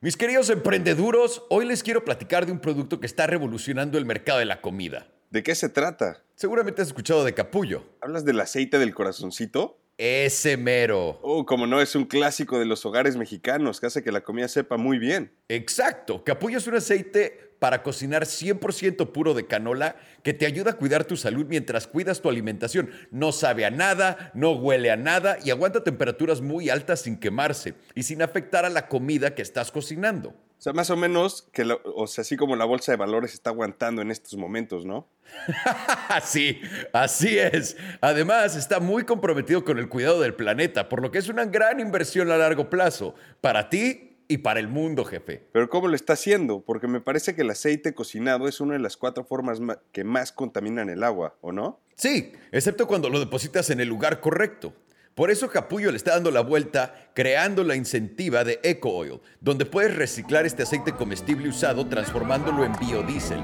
Mis queridos emprendeduros, hoy les quiero platicar de un producto que está revolucionando el mercado de la comida. ¿De qué se trata? Seguramente has escuchado de capullo. ¿Hablas del aceite del corazoncito? Ese mero. Oh, como no, es un clásico de los hogares mexicanos que hace que la comida sepa muy bien. Exacto. Capullo es un aceite para cocinar 100% puro de canola que te ayuda a cuidar tu salud mientras cuidas tu alimentación. No sabe a nada, no huele a nada y aguanta temperaturas muy altas sin quemarse y sin afectar a la comida que estás cocinando. O sea, más o menos, que la- o sea, así como la bolsa de valores está aguantando en estos momentos, ¿no? Sí, así es. Además, está muy comprometido con el cuidado del planeta, por lo que es una gran inversión a largo plazo para ti y para el mundo, jefe. Pero ¿cómo lo está haciendo? Porque me parece que el aceite cocinado es una de las cuatro formas ma- que más contaminan el agua, ¿o no? Sí, excepto cuando lo depositas en el lugar correcto. Por eso Capullo le está dando la vuelta creando la incentiva de Eco Oil, donde puedes reciclar este aceite comestible usado transformándolo en biodiesel.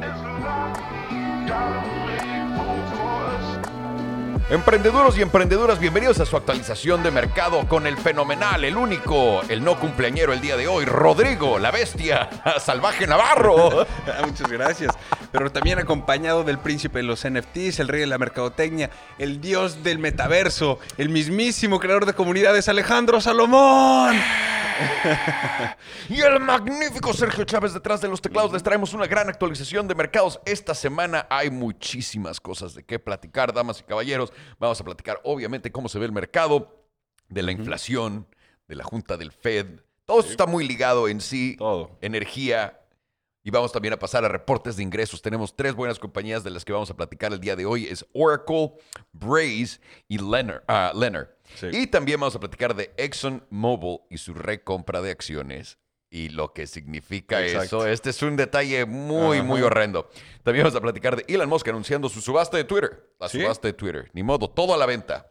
Emprendeduros y emprendedoras, bienvenidos a su actualización de mercado con el fenomenal, el único, el no cumpleañero el día de hoy, Rodrigo, la bestia, salvaje Navarro. Muchas gracias. Pero también acompañado del príncipe de los NFTs, el rey de la mercadotecnia, el dios del metaverso, el mismísimo creador de comunidades, Alejandro Salomón. Y el magnífico Sergio Chávez detrás de los teclados. Les traemos una gran actualización de mercados. Esta semana hay muchísimas cosas de qué platicar, damas y caballeros. Vamos a platicar, obviamente, cómo se ve el mercado, de la inflación, de la junta del Fed. Todo esto está muy ligado en sí. Todo. Energía. Y vamos también a pasar a reportes de ingresos. Tenemos tres buenas compañías de las que vamos a platicar el día de hoy. Es Oracle, Braze y Lennar. ah. Sí. Y también vamos a platicar de ExxonMobil y su recompra de acciones y lo que significa Exacto. eso. Este es un detalle muy, Ajá. muy horrendo. También vamos a platicar de Elon Musk anunciando su subasta de Twitter. La ¿Sí? subasta de Twitter. Ni modo, todo a la venta.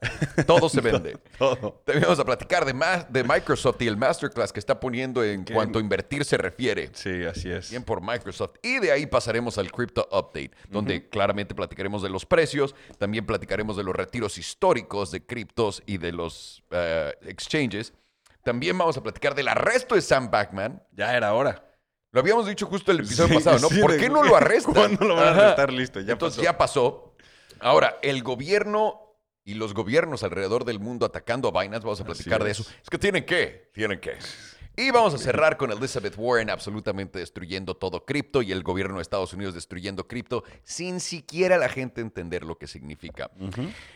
Todo se vende. Todo. También vamos a platicar de, ma- de Microsoft y el masterclass que está poniendo en ¿Qué? cuanto a invertir se refiere. Sí, así es. Bien por Microsoft. Y de ahí pasaremos al Crypto Update, donde claramente platicaremos de los precios, también platicaremos de los retiros históricos de criptos y de los eh, exchanges. También vamos a platicar del arresto de Sam Backman. Ya era hora. Lo habíamos dicho justo el episodio Sí, pasado, ¿no? sí, ¿Por qué no lo arrestan? ¿Cuándo lo van a Ajá. arrestar? Listo, ya Entonces pasó. ya pasó. Ahora, el gobierno y los gobiernos alrededor del mundo atacando a Binance, vamos a platicar de es. eso. Es que tienen que, tienen que. Y vamos a cerrar con Elizabeth Warren absolutamente destruyendo todo cripto y el gobierno de Estados Unidos destruyendo cripto sin siquiera la gente entender lo que significa.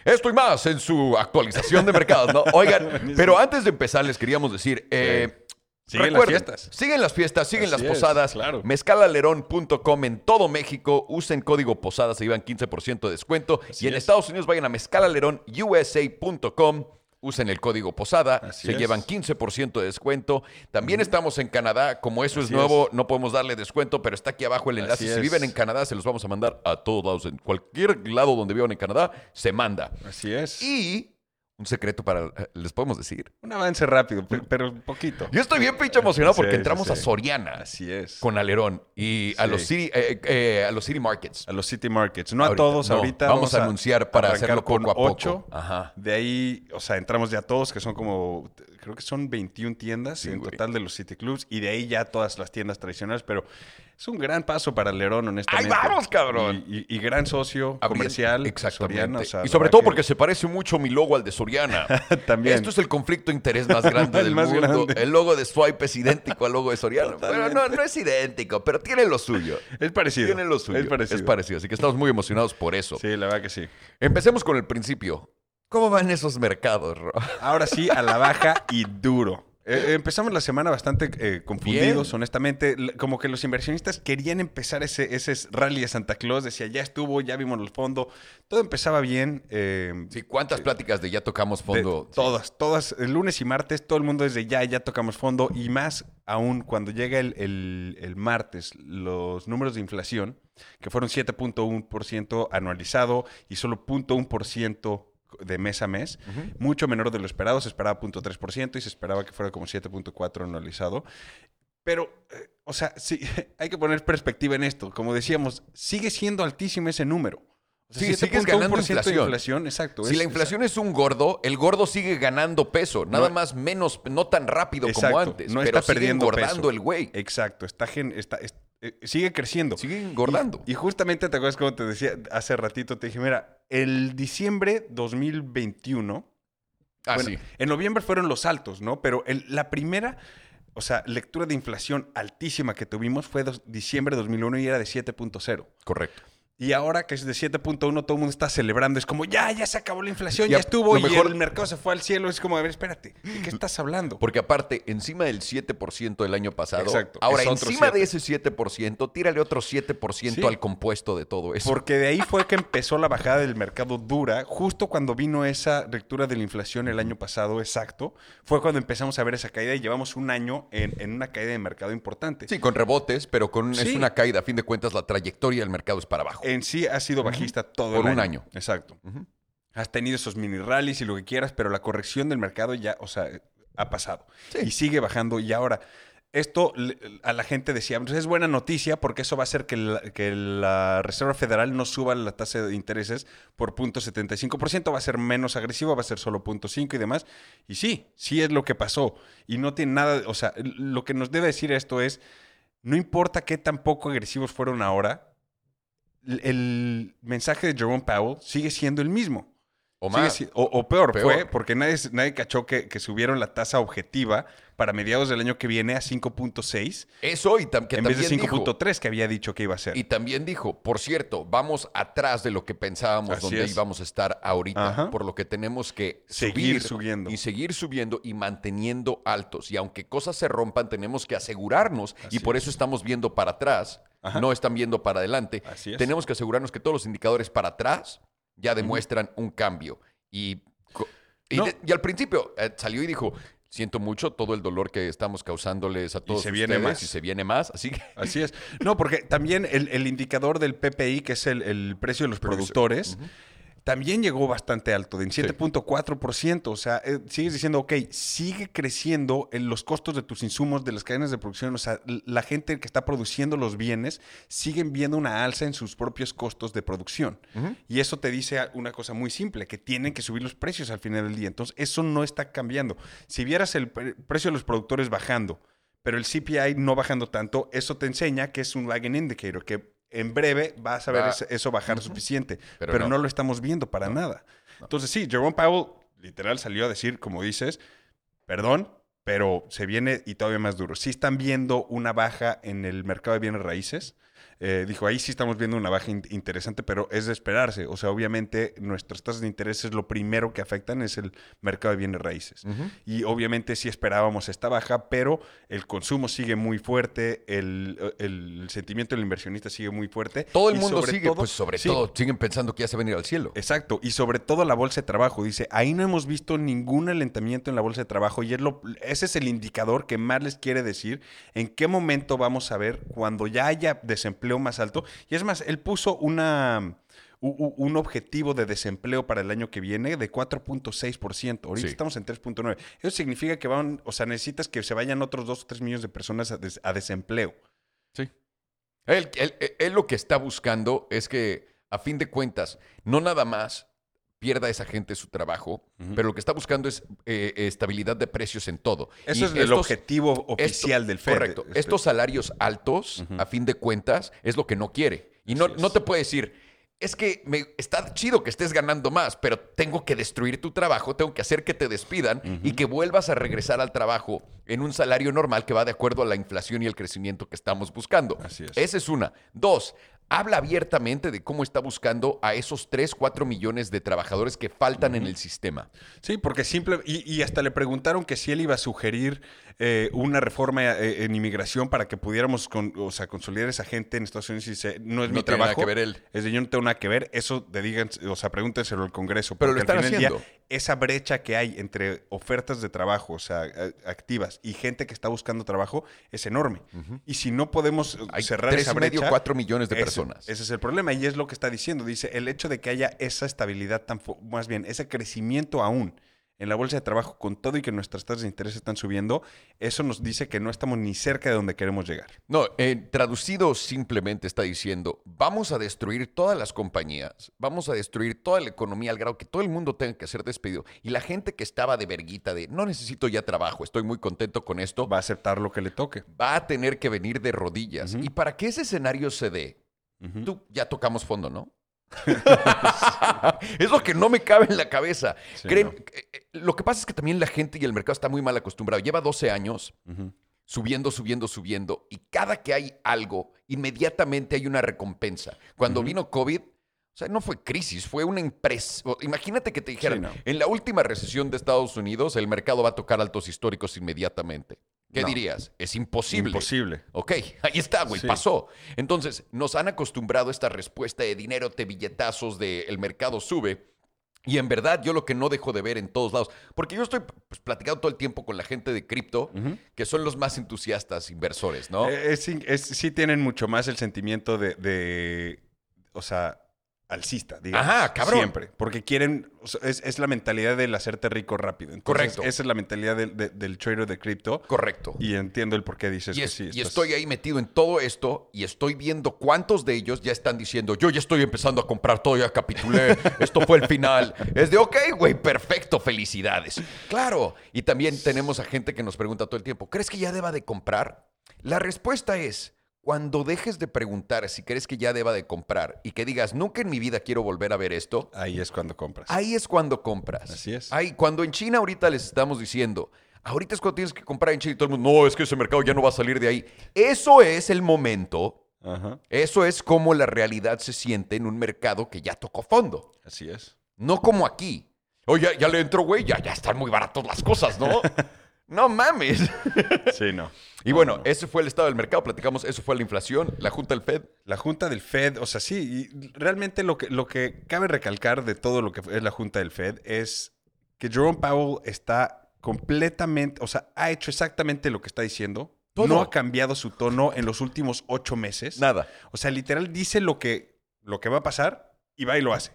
Esto y más en su actualización de mercados, ¿no? Oigan, pero antes de empezar les queríamos decir... eh, Siguen las fiestas. Siguen las fiestas, siguen Así las es, posadas. claro. Mezcalalerón.com en todo México. Usen código posada, se llevan 15% de descuento. Así y en es. Estados Unidos vayan a mezcalalerón.usa.com. Usen el código posada, Así se es. llevan 15% de descuento. También estamos en Canadá, como eso es nuevo, no podemos darle descuento, pero está aquí abajo el enlace. Así Si viven en Canadá, se los vamos a mandar a todos lados. En cualquier lado donde vivan en Canadá, se manda. Así es. Y un secreto para, les podemos decir. Un avance rápido, pe- pero un poquito. Yo estoy bien pinche emocionado porque Sí, sí, entramos a. Soriana Así es. con Alerón y a los city, eh, eh, a los city markets. A los City Markets. No a todos no. ahorita. Vamos a anunciar para hacerlo con poco a poco. Ajá. De ahí, o sea, entramos ya todos, que son como, creo que son 21 tiendas Sí, en güey. total de los City Clubs. Y de ahí ya todas las tiendas tradicionales. Pero es un gran paso para Lerón, honestamente. ¡Ahí vamos, cabrón! Y, y- y gran socio comercial. Exactamente. Soriana, o sea, y sobre todo que- porque se parece mucho mi logo al de Soriana. También. Esto es el conflicto de interés más grande El del más mundo. grande. El logo de Swipe es idéntico al logo de Soriana. Bueno, no, no es idéntico, pero tiene lo suyo. Es parecido. Tiene lo suyo. Es parecido. Es parecido. Así que estamos muy emocionados por eso. Sí, la verdad que sí. Empecemos con el principio. ¿Cómo van esos mercados, Ro? Ahora sí, a la baja y duro. Eh, empezamos la semana bastante eh, confundidos, Bien. honestamente. Como que los inversionistas querían empezar ese, ese rally de Santa Claus. Decía, ya estuvo, ya vimos el fondo. Todo empezaba bien. eh, Sí, ¿Cuántas pláticas de ya tocamos de- fondo? todas, todas. El lunes y martes, todo el mundo desde ya, ya tocamos fondo. Y más aún cuando llega el, el- el martes, los números de inflación, que fueron 7.1% anualizado y solo 0.1% de mes a mes, mucho menor de lo esperado. Se esperaba 0.3% y se esperaba que fuera como 7.4% anualizado. Pero, eh, o sea, sí, hay que poner perspectiva en esto. Como decíamos, sigue siendo altísimo ese número. O sea, Sí, sigues ganando 7.1% de inflación. exacto. Si es- la inflación es un gordo, el gordo sigue ganando peso, nada No- más menos, no tan rápido como antes, no pero está sigue perdiendo engordando peso. el güey. Exacto, está, gen- está- es- eh, sigue creciendo. Sigue engordando. Y, y justamente te acuerdas como te decía hace ratito, te dije, mira, el diciembre 2021, ah, bueno, sí. en noviembre fueron los altos, ¿no? Pero el- la primera, o sea, lectura de inflación altísima que tuvimos fue dos- diciembre de 2001 y era de 7.0. Correcto. Y ahora que es de 7.1, todo el mundo está celebrando. Es como, ya, ya se acabó la inflación, Y ya estuvo. Y mejor- el mercado se fue al cielo. Es como, a ver, espérate, ¿de qué estás hablando? Porque aparte, encima del 7% del año pasado, Exacto, ahora es encima de 7. ese 7%, tírale otro 7% Sí. al compuesto de todo eso. Porque de ahí fue que empezó la bajada del mercado dura, justo cuando vino esa lectura de la inflación el año pasado, exacto, fue cuando empezamos a ver esa caída y llevamos un año en, en una caída de mercado importante. Sí, con rebotes, pero con es una caída. A fin de cuentas, la trayectoria del mercado es para abajo. En sí ha sido bajista todo Por el un año. año. Exacto. Has tenido esos mini rallies y lo que quieras, pero la corrección del mercado ya, o sea, ha pasado. Sí. Y sigue bajando. Y ahora, esto a la gente decía, "Pues es buena noticia porque eso va a hacer que la, que la Reserva Federal no suba la tasa de intereses por 0.75%, va a ser menos agresivo, va a ser solo 0.5 y demás. Y sí, sí es lo que pasó. Y no tiene nada, o sea, lo que nos debe decir esto es, no importa qué tan poco agresivos fueron ahora, el- mensaje de Jerome Powell sigue siendo el mismo. O más. o, o peor, Peor. fue porque nadie, nadie cachó que, que subieron la tasa objetiva para mediados del año que viene a 5.6 Eso y tam- que en vez de también dijo, 5.3 que había dicho que iba a ser. Y también dijo, por cierto, vamos atrás de lo que pensábamos Así donde es. íbamos a estar ahorita, Ajá. por lo que tenemos que Seguir subir subiendo. y seguir subiendo y manteniendo altos. Y aunque cosas se rompan, tenemos que asegurarnos, y por es. eso estamos viendo para atrás, Ajá. no están viendo para adelante. Así es. Tenemos que asegurarnos que todos los indicadores para atrás ya demuestran un cambio. Y, y, No. de- y al principio eh, salió y dijo, siento mucho todo el dolor que estamos causándoles a todos se viene ustedes, más. y se viene más. Así que Así es. No, porque también el, el indicador del PPI, que es el, el precio de los productores, también llegó bastante alto, de en 7.4%. O sea, eh, sigues diciendo, ok, sigue creciendo en los costos de tus insumos, de las cadenas de producción. O sea, la gente que está produciendo los bienes siguen viendo una alza en sus propios costos de producción. Y eso te dice una cosa muy simple, que tienen que subir los precios al final del día. Entonces, eso no está cambiando. Si vieras el pre- precio de los productores bajando, pero el CPI no bajando tanto, eso te enseña que es un lagging indicator, que en breve vas a ver Va- eso bajar suficiente. Pero Pero, no. no. lo estamos viendo para nada. Entonces, sí, Jerome Powell literal salió a decir, como dices, perdón, pero se viene y todavía más duro. Sí están viendo una baja en el mercado de bienes raíces. Eh, dijo, ahí sí estamos viendo una baja in- interesante, pero es de esperarse. O sea, obviamente nuestras tasas de interés es lo primero que afectan, es el mercado de bienes raíces. Y obviamente sí esperábamos esta baja, pero el consumo sigue muy fuerte, el, el sentimiento del inversionista sigue muy fuerte. todo el mundo sigue, todo- pues sobre sí, todo, siguen pensando que ya se va a venir al cielo. Exacto, y sobre todo la bolsa de trabajo. Dice, ahí no hemos visto ningún alentamiento en la bolsa de trabajo y es lo, ese es el indicador que más les quiere decir en qué momento vamos a ver cuando ya haya desempleo más alto. Y es más, él puso una, un objetivo de desempleo para el año que viene de 4.6%. Ahorita Sí. estamos en 3.9%. Eso significa que van, o sea, necesitas que se vayan otros 2 o 3 millones de personas a, des- a desempleo. Sí. Él, él- él- él lo que está buscando es que, a fin de cuentas, no nada más pierda esa gente su trabajo, pero lo que está buscando es eh, estabilidad de precios en todo. Eso Y es el objetivo esto- oficial del FED. Correcto. este. Estos salarios altos, a fin de cuentas, es lo que no quiere. Y no, no te puede decir, es que me, está chido que estés ganando más, pero tengo que destruir tu trabajo, tengo que hacer que te despidan y que vuelvas a regresar al trabajo en un salario normal que va de acuerdo a la inflación y el crecimiento que estamos buscando. Así es. Esa es una. Dos, habla abiertamente de cómo está buscando a esos 3, 4 millones de trabajadores que faltan en el sistema. Sí, porque simple. Y, y hasta le preguntaron que si él iba a sugerir eh, una reforma eh, en inmigración para que pudiéramos con- o sea, consolidar esa gente en Estados Unidos y dice, no es No mi tiene nada trabajo. que ver él. Es de yo no tengo nada que ver. Eso de digan, o sea, pregúntenselo al Congreso. Pero lo están haciendo. día, esa brecha que hay entre ofertas de trabajo, o sea, a- activas, y gente que está buscando trabajo es enorme. Y si no podemos eh, Hay cerrar tres esa y medio, brecha, cuatro millones de ese- personas. Ese es el problema y es lo que está diciendo. Dice, el hecho de que haya esa estabilidad tan, más bien, ese crecimiento aún en la bolsa de trabajo con todo y que nuestras tasas de interés están subiendo, eso nos dice que no estamos ni cerca de donde queremos llegar. No, eh, traducido simplemente está diciendo, vamos a destruir todas las compañías, vamos a destruir toda la economía al grado que todo el mundo tenga que ser despedido. Y la gente que estaba de verguita de, no necesito ya trabajo, estoy muy contento con esto, Va a aceptar lo que le toque. va a tener que venir de rodillas. Y para que ese escenario se dé, tú ya tocamos fondo, ¿no? es lo que no me cabe en la cabeza. Sí, Creen- no. eh, eh, Lo que pasa es que también la gente y el mercado está muy mal acostumbrado. Lleva 12 años subiendo, subiendo, subiendo. Y cada que hay algo, inmediatamente hay una recompensa. Cuando vino COVID, o sea, no fue crisis, fue una empresa. Imagínate que te dijeran, no. en la última recesión de Estados Unidos, el mercado va a tocar altos históricos inmediatamente. ¿Qué No. dirías? Es imposible. Imposible. Ok, ahí está, güey, Sí. pasó. Entonces, nos han acostumbrado a esta respuesta de dinero, te billetazos, de el mercado sube. Y en verdad, yo lo que no dejo de ver en todos lados, porque yo estoy pues, platicando todo el tiempo con la gente de cripto, que son los más entusiastas inversores, ¿no? Eh, es- es- sí tienen mucho más el sentimiento de, de, o sea, alcista, digamos. Ajá, cabrón. Siempre. Porque quieren, o sea, es, es la mentalidad del hacerte rico rápido. Entonces, Correcto. Esa es la mentalidad del, de- del trader de cripto. Correcto. Y entiendo el por qué dices Y, que sí. y estás- estoy ahí metido en todo esto y estoy viendo cuántos de ellos ya están diciendo, yo ya estoy empezando a comprar todo, ya capitulé, esto fue el final. Es de, ok, güey, perfecto, felicidades. Claro. Y también tenemos a gente que nos pregunta todo el tiempo, ¿crees que ya deba de comprar? La respuesta es, cuando dejes de preguntar si crees que ya deba de comprar y que digas, nunca en mi vida quiero volver a ver esto, Ahí es cuando compras. Ahí es cuando compras. Así es. Ahí, cuando en China ahorita les estamos diciendo, ahorita es cuando tienes que comprar en China y todo el mundo, no, es que ese mercado ya no va a salir de ahí. Eso es el momento, Ajá. eso es como la realidad se siente en un mercado que ya tocó fondo. Así es. No como aquí. Oye, ya, ya le entro, güey, ya, ya están muy baratos las cosas, ¿no? no mames. Sí, no. Y bueno, ese fue el estado del mercado, platicamos, eso fue la inflación, la Junta del Fed. La Junta del Fed, o sea, sí, y realmente lo que, lo que cabe recalcar de todo lo que es la Junta del Fed es que Jerome Powell está completamente, o sea, ha hecho exactamente lo que está diciendo. Todo. No ha cambiado su tono en los últimos ocho meses. Nada. O sea, literal dice lo que, lo que va a pasar y va y lo hace.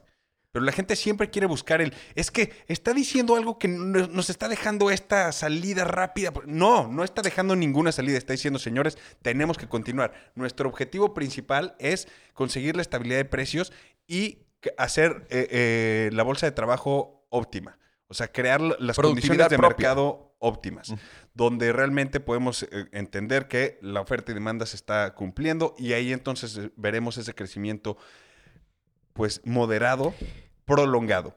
Pero la gente siempre quiere buscar el... Es que está diciendo algo que no- nos está dejando esta salida rápida. No, no está dejando ninguna salida. Está diciendo, señores, tenemos que continuar. Nuestro objetivo principal es conseguir la estabilidad de precios y hacer eh, eh, la bolsa de trabajo óptima. O sea, crear la- las condiciones de propia. mercado óptimas, donde realmente podemos eh, entender que la oferta y demanda se está cumpliendo y ahí entonces veremos ese crecimiento pues moderado, prolongado.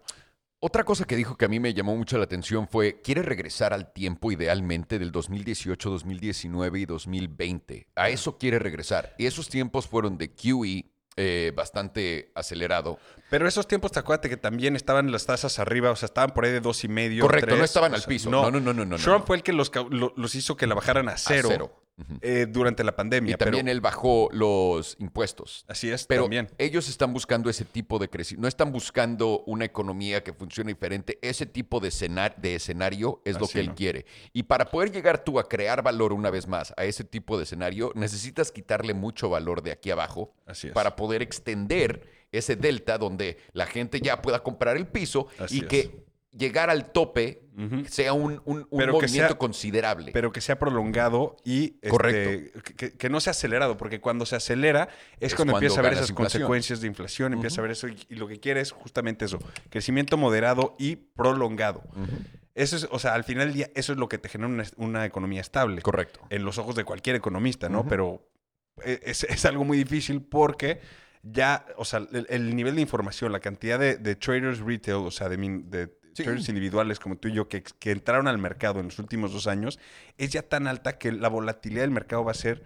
Otra cosa que dijo que a mí me llamó mucho la atención fue, quiere regresar al tiempo idealmente del 2018, 2019 y 2020. A eso quiere regresar. Y esos tiempos fueron de QE eh, bastante acelerado. Pero esos tiempos, te acuérdate que también estaban las tasas arriba, o sea, estaban por ahí de dos y medio. Correcto, tres, no estaban al sea, piso. No, no, no, no, no, Trump no. fue el que los, los hizo que la bajaran a cero, A cero. Eh, durante la pandemia. Y también pero- él bajó los impuestos. Así es, Pero también. ellos están buscando ese tipo de crecimiento. No están buscando una economía que funcione diferente. Ese tipo de, escena- de escenario es lo que él no. quiere. Y para poder llegar tú a crear valor una vez más a ese tipo de escenario, necesitas quitarle mucho valor de aquí abajo Así es. para poder extender ese delta donde la gente ya pueda comprar el piso Así y es. Llegar al tope sea un, un- movimiento sea- considerable. pero que sea prolongado y este, Correcto. que, que no sea acelerado, porque cuando se acelera es, Es cuando, cuando empieza a ver esas inflación. consecuencias de inflación, empieza a ver eso y, y lo que quiere es justamente eso, crecimiento moderado y prolongado. Eso es, o sea, al final del día eso es lo que te genera una, una economía estable. Correcto. En los ojos de cualquier economista, ¿no? Pero e- es, es algo muy difícil porque ya, o sea, el, el nivel de información, la cantidad de, de traders retail, o sea, de, min- de Sí. traders individuales como tú y yo que, que entraron al mercado en los últimos dos años, es ya tan alta que la volatilidad del mercado va a ser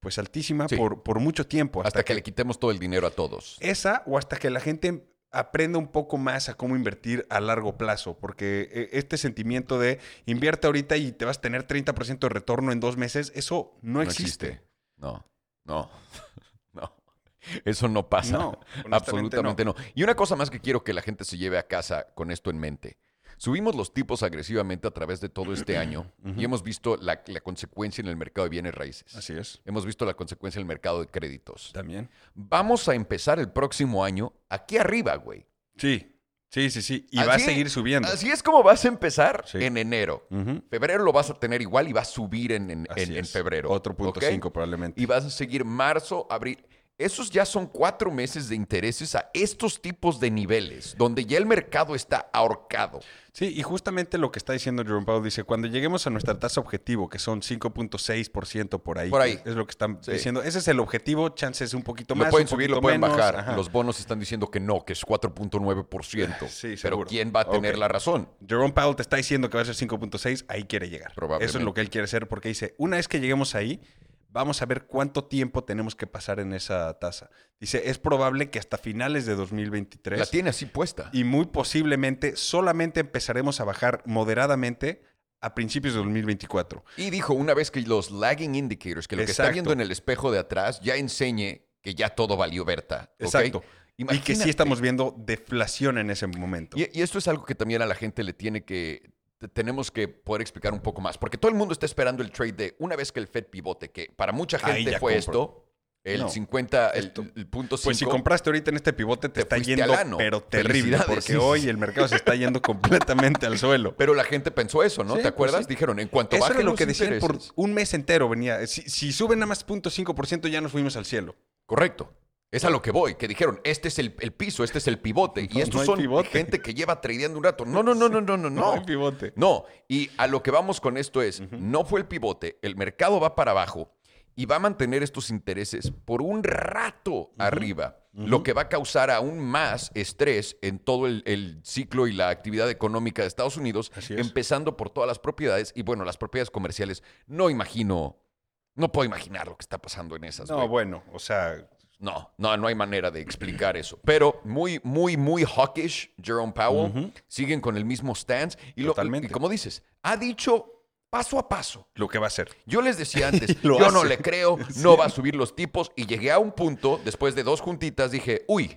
pues altísima Sí. por, por mucho tiempo. Hasta, que, le quitemos todo el dinero a todos. Esa o hasta que la gente aprenda un poco más a cómo invertir a largo plazo, porque eh, este sentimiento de invierte ahorita y te vas a tener 30% de retorno en dos meses, eso no, existe. No, no, no. Eso no pasa. No, absolutamente no. Y una cosa más que quiero que la gente se lleve a casa con esto en mente. Subimos los tipos agresivamente a través de todo este año y hemos visto la, la consecuencia en el mercado de bienes raíces. Así es. Hemos visto la consecuencia en el mercado de créditos. También. Vamos a empezar el próximo año aquí arriba, güey. Sí. Sí, sí, sí. Y va a seguir subiendo. Así es como vas a empezar Sí. en enero. Febrero lo vas a tener igual y va a subir en, en- febrero. Otro punto ¿ok? cinco probablemente. Y vas a seguir marzo, abril. Esos ya son cuatro meses de intereses a estos tipos de niveles, donde ya el mercado está ahorcado. Sí, y justamente lo que está diciendo Jerome Powell dice, cuando lleguemos a nuestra tasa objetivo, que son 5.6% por ahí, Por ahí. es lo que están Sí. diciendo, ese es el objetivo, chances un poquito Lo más, pueden un subir, lo pueden menos, bajar. ajá. Los bonos están diciendo que no, que es 4.9%. Sí, Pero. ¿quién va a tener la razón? Jerome Powell te está diciendo que va a ser 5.6, ahí quiere llegar. Probablemente. Eso es lo que él quiere hacer porque dice, una vez que lleguemos ahí, vamos a ver cuánto tiempo tenemos que pasar en esa tasa. Dice, es probable que hasta finales de 2023 La tiene así puesta. y muy posiblemente solamente empezaremos a bajar moderadamente a principios de 2024. Y dijo una vez que los lagging indicators, que lo que está viendo en el espejo de atrás, ya enseñe que ya todo valió Berta. Exacto. Y que sí Imagínate. estamos viendo deflación en ese momento. Y, y esto es algo que también a la gente le tiene que. Te- Tenemos que poder explicar un poco más. Porque todo el mundo está esperando el trade de una vez que el Fed pivote, que para mucha gente fue compro. esto, el No, 50, el, punto 5. Pues si compraste ahorita en este pivote, te, Te está yendo, ano. pero terrible, porque sí, hoy el mercado se está yendo completamente al suelo. Pero la gente pensó eso, ¿no? Sí, ¿Te pues acuerdas? sí. Dijeron, en cuanto Eso bajen era lo los que decían por un mes entero. Venía. Si, si suben nada más 0.5%, ya nos fuimos al cielo. Correcto. Es a lo que voy, que dijeron, este es el, el piso, este es el pivote. y estos no son pivote. gente que lleva tradeando un rato. No, no, no, no, no, no, no. hay pivote. No, y a lo que vamos con esto es, no fue el pivote, el mercado va para abajo y va a mantener estos intereses por un rato arriba, lo que va a causar aún más estrés en todo el, el ciclo y la actividad económica de Estados Unidos, es. empezando por todas las propiedades y bueno, las propiedades comerciales. No imagino, no puedo imaginar lo que está pasando en esas. No, bueno, o sea, No, no, no hay manera de explicar eso. Pero muy, muy, muy hawkish, Jerome Powell. Siguen con el mismo stance. Y, lo- Totalmente. y como dices, ha dicho paso a paso. lo que va a ser. Yo les decía antes, yo no le creo, no va a subir los tipos. Y llegué a un punto, después de dos juntitas, dije, uy,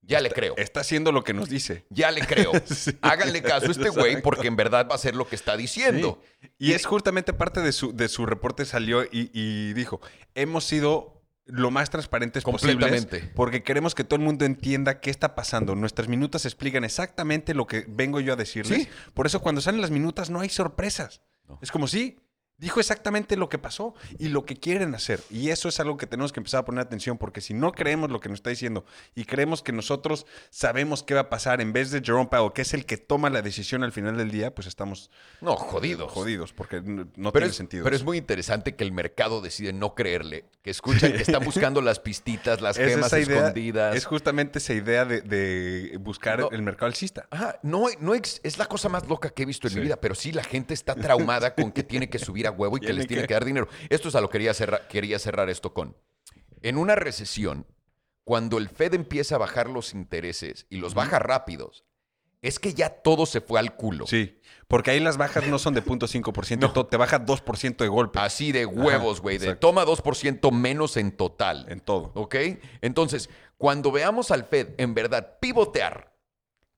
ya le creo. Está haciendo lo que nos dice. Ya le creo. Sí, Háganle caso a este güey porque en verdad va a hacer lo que está diciendo. Y es justamente parte de su, de su reporte salió y, y dijo, hemos sido lo más transparentes posibles porque queremos que todo el mundo entienda qué está pasando. Nuestras minutas explican exactamente lo que vengo yo a decirles. Sí. Por eso cuando salen las minutas no hay sorpresas. No. Es como sí, dijo exactamente lo que pasó y lo que quieren hacer. Y eso es algo que tenemos que empezar a poner atención porque si no creemos lo que nos está diciendo y creemos que nosotros sabemos qué va a pasar en vez de Jerome Powell, que es el que toma la decisión al final del día, pues estamos No, jodidos. jodidos porque no, Pero tiene es, sentido. pero es muy interesante que el mercado decide no creerle, que escuchan que están buscando las pistitas, las Es gemas idea- escondidas. Es justamente esa idea de, de buscar No. el mercado alcista. Ajá, no, no ex- es la cosa más loca que he visto en Sí. mi vida, pero sí la gente está traumada con que tiene que subir a huevo y que les tiene que- que dar dinero. Esto es a lo que quería cerrar, quería cerrar esto con. En una recesión, cuando el Fed empieza a bajar los intereses y los baja rápidos, es que ya todo se fue al culo. Sí, porque ahí las bajas no son de 0.5%, to- te baja 2% de golpe Así de huevos, güey, de toma 2% menos en total. en todo. ¿Ok? Entonces, cuando veamos al Fed en verdad pivotear,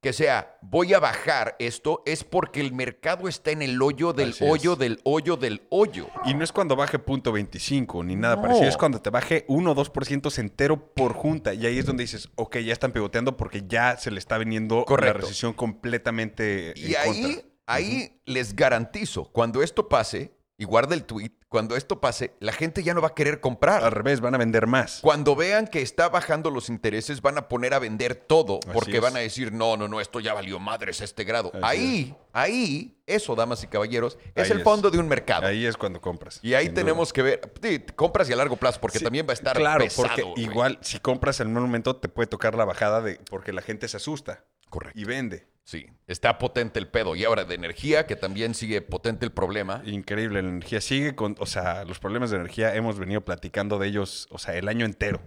que sea, voy a bajar esto, es porque el mercado está en el hoyo del Así es. hoyo del hoyo del hoyo. Y no es cuando baje 0.25 ni nada No. parecido, es cuando te baje 1 o 2% entero por junta. Y ahí es donde dices, ok, ya están pivoteando porque ya se le está viniendo Correcto. la recesión completamente Y en ahí, contra. ahí les garantizo, cuando esto pase, y guarda el tweet, cuando esto pase, la gente ya no va a querer comprar. Al revés, van a vender más. Cuando vean que está bajando los intereses, van a poner a vender todo, Así porque es. van a decir, no, no, no, esto ya valió madres a este grado. Así ahí, ahí, eso, damas y caballeros, es Ahí el es. fondo de un mercado. Ahí es cuando compras. y ahí duda. tenemos que ver, sí, compras y a largo plazo, porque Sí, también va a estar Claro, pesado, porque güey. igual si compras en un momento te puede tocar la bajada de porque la gente se asusta Correcto. y vende. Sí, está potente el pedo. Y ahora de energía, que también sigue potente el problema. Increíble, la energía sigue con, o sea, los problemas de energía hemos venido platicando de ellos, o sea, el año entero.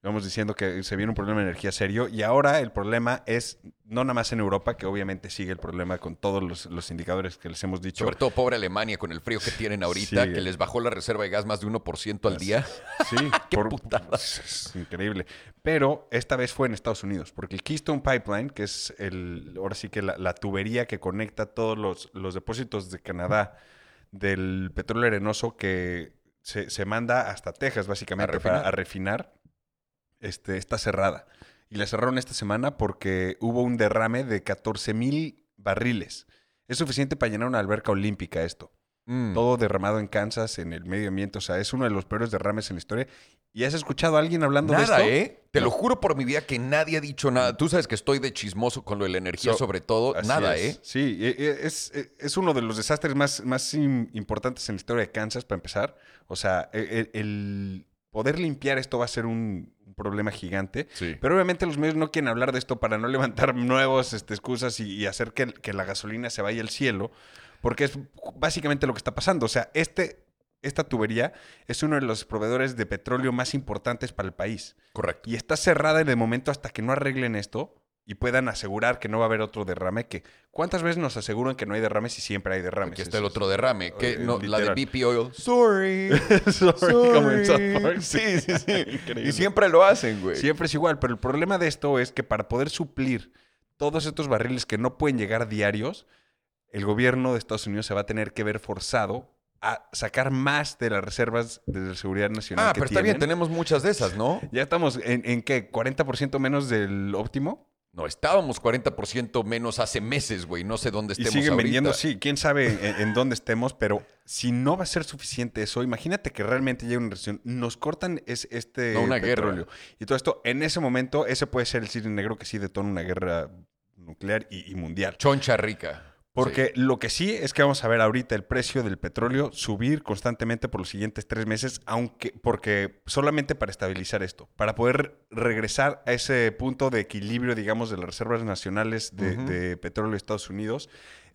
Vamos diciendo que se viene un problema de energía serio y ahora el problema es no nada más en Europa, que obviamente sigue el problema con todos los, los indicadores que les hemos dicho. Sobre todo pobre Alemania con el frío que tienen ahorita, Sí. que les bajó la reserva de gas más de 1% al día. Sí, Qué por-. Es increíble. Pero esta vez fue en Estados Unidos, porque el Keystone Pipeline, que es el, ahora sí que la, la tubería que conecta todos los, los depósitos de Canadá del petróleo arenoso que se, se manda hasta Texas, básicamente, A para a refinar, este, está cerrada. y la cerraron esta semana porque hubo un derrame de 14 mil barriles. Es suficiente para llenar una alberca olímpica esto. Mm. Todo derramado en Kansas, en el medio ambiente. O sea, es uno de los peores derrames en la historia. ¿Y has escuchado a alguien hablando Nada, de esto? ¿eh? Te No. lo juro por mi vida que nadie ha dicho nada. Tú sabes que estoy de chismoso con lo de la energía, So- sobre todo. Nada, es. ¿eh? Sí, es, e- es uno de los desastres más, más im- importantes en la historia de Kansas, para empezar. O sea, e- e- el, poder limpiar esto va a ser un, un problema gigante. Sí. Pero obviamente los medios no quieren hablar de esto para no levantar nuevas este, excusas y, y hacer que, que la gasolina se vaya al cielo, porque es básicamente lo que está pasando. O sea, este, esta tubería es uno de los proveedores de petróleo más importantes para el país. Correcto. Y está cerrada en el momento hasta que no arreglen esto y puedan asegurar que no va a haber otro derrame. Que, ¿Cuántas veces nos aseguran que no hay derrames y siempre hay derrames? Aquí está el otro derrame. que no, la de. BP Oil. Sorry. Sorry, como en South Sorry. Park. Sí, sí, sí. Y siempre lo hacen, güey. Siempre es igual, pero el problema de esto es que para poder suplir todos estos barriles que no pueden llegar diarios, el gobierno de Estados Unidos se va a tener que ver forzado a sacar más de las reservas de la seguridad nacional. Ah, que pero está bien, tenemos muchas de esas, ¿no? Ya estamos en, en qué, 40% menos del óptimo. No, estábamos 40% menos hace meses, güey. No sé dónde Y estemos siguen ahorita. vendiendo, sí, quién sabe en, en dónde estemos, pero si no va a ser suficiente eso, imagínate que realmente llegue una recesión, nos cortan es, este No, una guerra. petróleo. Y todo esto, en ese momento, ese puede ser el cine negro que sí detona una guerra nuclear y, y mundial. Choncha rica. Porque lo que sí es que vamos a ver ahorita el precio del petróleo subir constantemente por los siguientes tres meses, aunque porque solamente para estabilizar esto, para poder regresar a ese punto de equilibrio, digamos, de las reservas nacionales de, de petróleo de Estados Unidos,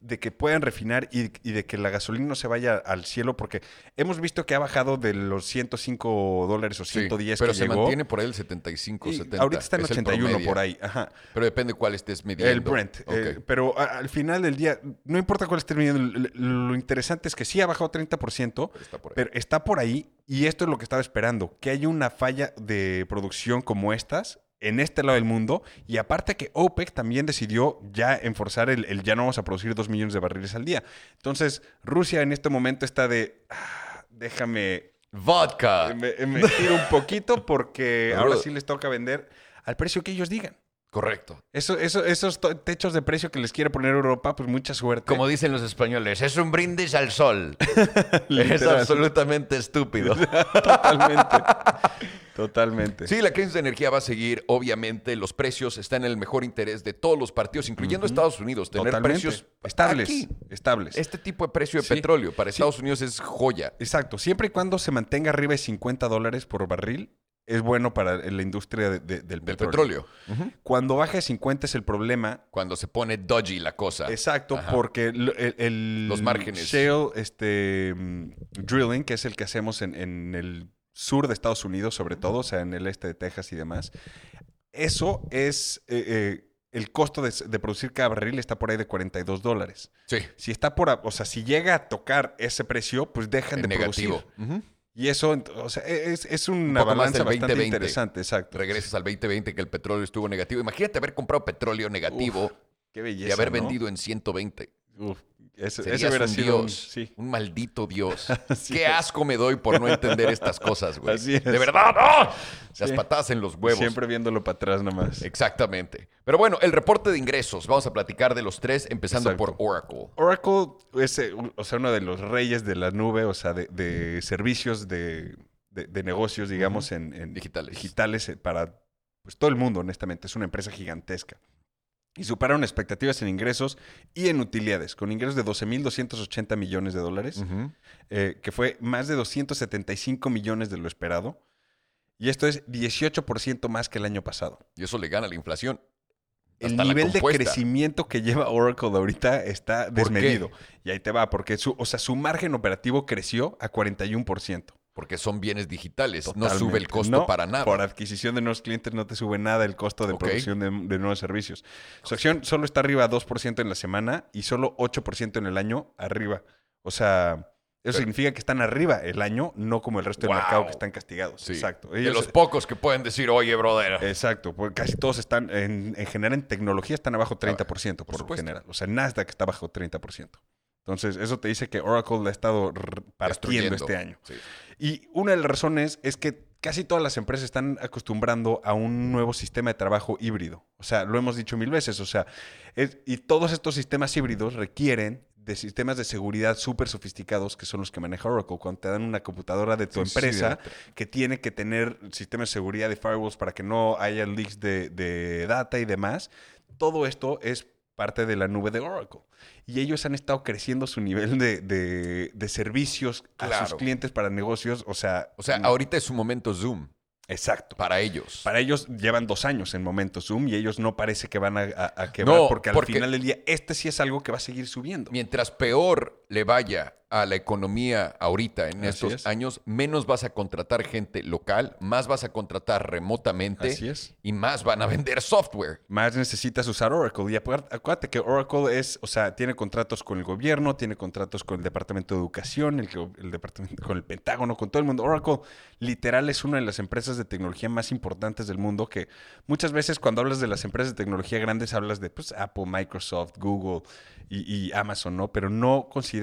de que puedan refinar y, y de que la gasolina no se vaya al cielo, porque hemos visto que ha bajado de los 105 dólares o Sí, 110 pero que se llegó. mantiene por ahí el 75, y 70. ahorita está en Es el 81 promedio. por ahí. Ajá. Pero depende cuál estés midiendo. El Brent. Eh, pero a- al final del día, no importa cuál esté midiendo, lo interesante es que sí ha bajado 30%, Pero está por ahí. pero está por ahí y esto es lo que estaba esperando, que haya una falla de producción como estas en este lado del mundo y aparte que OPEC también decidió ya enforzar el, el ya no vamos a producir 2 millones de barriles al día. Entonces, Rusia en este momento está de, "Ah, déjame Vodka. me, me tiro un poquito porque ahora sí les toca vender al precio que ellos digan. Correcto. Eso, eso, esos techos de precio que les quiere poner Europa, pues mucha suerte. Como dicen los españoles, es un brindis al sol. es absolutamente estúpido. Totalmente. Totalmente. Sí, la crisis de energía va a seguir. Obviamente, los precios están en el mejor interés de todos los partidos, incluyendo Estados Unidos. Tener Totalmente. precios estables. aquí. Estables. Este tipo de precio de Sí. petróleo para Sí. Estados Unidos es joya. Exacto. Siempre y cuando se mantenga arriba de 50 dólares por barril, es bueno para la industria de- de- del Del petróleo. petróleo. Cuando baja de 50 es el problema. Cuando se pone dodgy la cosa. Exacto, Ajá. porque el, el- el Los márgenes. shale este, mm, drilling, que es el que hacemos en, en el sur de Estados Unidos, sobre todo, o sea, en el este de Texas y demás, eso es... eh, eh, el costo de, de producir cada barril está por ahí de 42 dólares. Sí. Si está por, o sea, si llega a tocar ese precio, pues dejan En de negativo. producir. Y eso, o sea, es, es una más balanza bastante 2020. interesante, exacto. Regresas al 2020 que el petróleo estuvo negativo. Imagínate haber comprado petróleo negativo Qué belleza. y haber ¿no? vendido en 120. Uf, ese, ese Serías hubiera un sido un- dios. sí. Un maldito dios. Así Qué es. asco me doy por no entender estas cosas, güey. Así es. De verdad. Las Sí. patadas en los huevos. Siempre viéndolo para atrás nomás. Exactamente. Pero bueno, el reporte de ingresos. Vamos a platicar de los tres, empezando Exacto. por Oracle. Oracle es, eh, o sea, uno de los reyes de la nube, o sea, de, de servicios de, de- de negocios, digamos, en, en Digitales. digitales eh, para pues, todo el mundo, honestamente. Es una empresa gigantesca. Y superaron expectativas en ingresos y en utilidades, con ingresos de 12.280 millones de dólares, eh, que fue más de 275 millones de lo esperado. Y esto es 18% más que el año pasado. Y eso le gana la inflación. El nivel de crecimiento que lleva Oracle ahorita está desmedido. Y ahí te va, porque su, o sea, su margen operativo creció a 41%. Porque son bienes digitales. No sube el costo No, para nada. Por adquisición de nuevos clientes no te sube nada el costo de producción de, de nuevos servicios. Su acción solo está arriba 2% en la semana y solo 8% en el año arriba. O sea, eso Pero- significa que están arriba el año, no como el resto del mercado que están castigados. Sí. Exacto. de los pocos que pueden decir, oye, brother. Exacto, porque casi todos están, en, en general en tecnología están abajo 30% por, lo supuesto. general. O sea, Nasdaq está bajo 30%. Entonces, eso te dice que Oracle la ha estado partiendo este año. Sí. Y una de las razones es que casi todas las empresas están acostumbrando a un nuevo sistema de trabajo híbrido. O sea, lo hemos dicho mil veces. O sea, es- y todos estos sistemas híbridos requieren de sistemas de seguridad súper sofisticados que son los que maneja Oracle. Cuando te dan una computadora de tu Sí, sí, empresa de- que tiene que tener sistemas de seguridad de firewalls para que no haya leaks de, de data y demás, todo esto es parte de la nube de Oracle. Y ellos han estado creciendo su nivel de, de- de servicios a sus clientes para negocios. O sea, O sea, ahorita es su momento Zoom exacto. para ellos. Para ellos llevan dos años en momento Zoom y ellos no parece que van a, a- a quebrar No, porque al porque- final del día este sí es algo que va a seguir subiendo. Mientras peor le vaya a la economía ahorita en Así estos es. años, menos vas a contratar gente local, más vas a contratar remotamente Así es. y más van a vender software. Más necesitas usar Oracle. Y acuérdate que Oracle es, o sea, tiene contratos con el gobierno, tiene contratos con el Departamento de Educación, el, el departamento, con el Pentágono, con todo el mundo. Oracle literal es una de las empresas de tecnología más importantes del mundo que muchas veces cuando hablas de las empresas de tecnología grandes hablas de pues, Apple, Microsoft, Google y, y Amazon, ¿no? Pero no consideras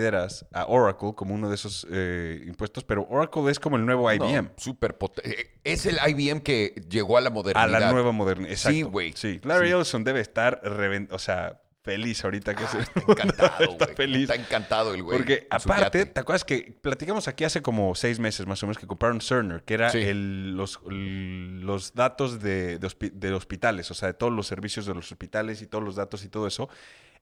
a Oracle como uno de esos eh, impuestos, pero Oracle es como el nuevo IBM. No, súper pot- eh, Es el IBM que llegó a la A modernidad. la nueva modernidad. Sí, güey. Sí, Larry Sí. Ellison debe estar, o sea, feliz ahorita que Ah, se... está encantado, Está feliz. Está encantado el güey. Porque aparte. ¿te acuerdas que platicamos aquí hace como seis meses más o menos que compraron Cerner, que era Sí. el- los, los datos de, de hospitales, o sea, de todos los servicios de los hospitales y todos los datos y todo eso?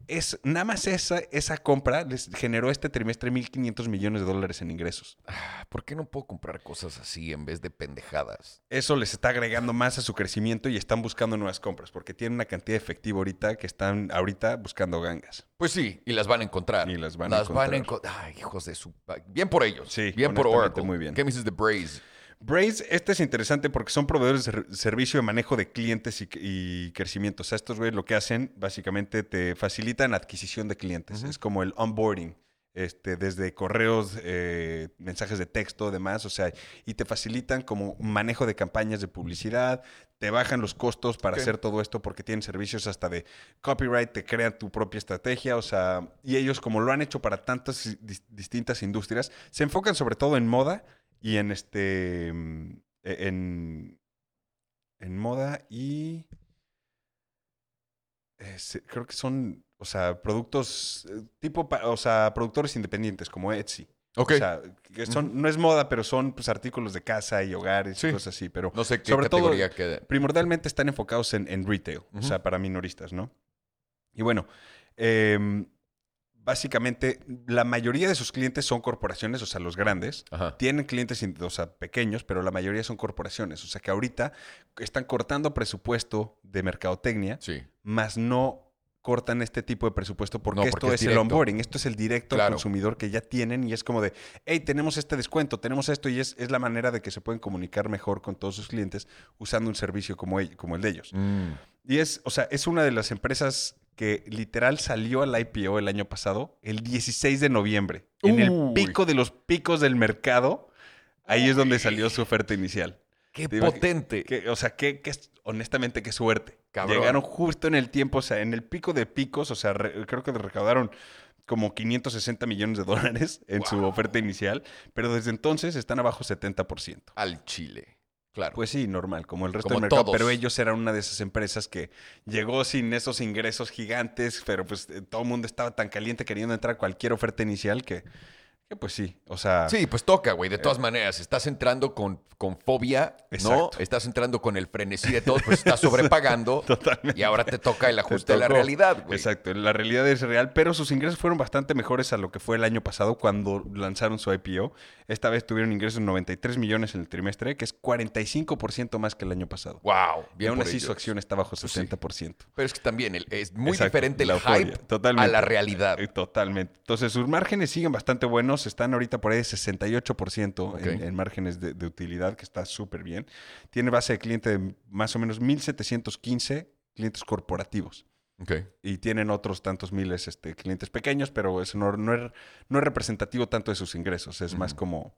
Es, nada más esa, esa compra les generó este trimestre 1.500 millones de dólares en ingresos. Ah, ¿Por qué no puedo comprar cosas así en vez de pendejadas? Eso les está agregando más a su crecimiento y están buscando nuevas compras porque tienen una cantidad de efectivo ahorita que están ahorita buscando gangas. Pues sí, y las van a encontrar. Y las van a las van a encontrar. encontrar. Ay, hijos de su... Bien por ellos. Sí, Bien por Oracle. muy bien. ¿Qué me dices de Braze? Braze, este es interesante porque son proveedores de ser- servicio de manejo de clientes y, y crecimiento. O sea, estos güeyes lo que hacen, básicamente te facilitan adquisición de clientes. Es como el onboarding. Este, desde correos, eh, mensajes de texto, demás, o sea, y te facilitan como manejo de campañas de publicidad, te bajan los costos para hacer todo esto porque tienen servicios hasta de copyright, te crean tu propia estrategia, o sea, y ellos como lo han hecho para tantas dis- distintas industrias, se enfocan sobre todo en moda y en este, mm, e- en, en moda y eh, creo que son, o sea, productos eh, tipo, o sea, productores independientes como Etsy. Ok. O sea, que son, no es moda, pero son pues artículos de casa y hogares Sí. y cosas así, pero no sé qué sobre todo- categoría queda. primordialmente están enfocados en, en retail, o sea, para minoristas, ¿no? Y bueno, em, básicamente la mayoría de sus clientes son corporaciones, o sea, los grandes. Ajá. Tienen clientes, o sea, pequeños, pero la mayoría son corporaciones. O sea, que ahorita están cortando presupuesto de mercadotecnia, Sí. más no cortan este tipo de presupuesto porque, No, esto es es, el directo. onboarding, esto es el directo Claro. al consumidor que ya tienen y es como de, hey, tenemos este descuento, tenemos esto y es, es la manera de que se pueden comunicar mejor con todos sus clientes usando un servicio como el, como el de ellos. Mm. Y es, o sea, es una de las empresas que literal salió al IPO el año pasado, el 16 de noviembre, en el pico de los picos del mercado. Ahí es donde salió su oferta inicial. Qué Te potente. Que, o sea, que, honestamente, qué suerte. Cabrón. Llegaron justo en el tiempo, o sea, en el pico de picos, o sea, re- creo que recaudaron como 560 millones de dólares en su oferta inicial, pero desde entonces están abajo 70%. Al Chile. Claro. Pues sí, normal, como el resto Como del mercado. todos. Pero ellos eran una de esas empresas que llegó sin esos ingresos gigantes, pero pues eh, todo el mundo estaba tan caliente queriendo entrar a cualquier oferta inicial que, que pues sí, o sea... Sí, pues toca, güey. De todas maneras, estás entrando con, con fobia, ¿no? Estás entrando con el frenesí de todos, pues estás sobrepagando. Totalmente. y ahora te toca el ajuste de la realidad, güey. Exacto, la realidad es real, pero sus ingresos fueron bastante mejores a lo que fue el año pasado cuando lanzaron su IPO. Esta vez tuvieron ingresos de 93 millones en el trimestre, que es 45% más que el año pasado. Wow. Y Bien aún por así ellos. su acción está bajo Pues sí. 60%. Pero es que también el- es muy Exacto, diferente el la hype totalmente. a la realidad. Eh, Totalmente. Entonces, sus márgenes siguen bastante buenos. Están ahorita por ahí de 68% Ok. en, en márgenes de, de utilidad, que está súper bien. Tiene base de cliente de más o menos 1.715 clientes corporativos. Y tienen otros tantos miles este, clientes pequeños, pero eso no, no es, no es representativo tanto de sus ingresos. Es más como...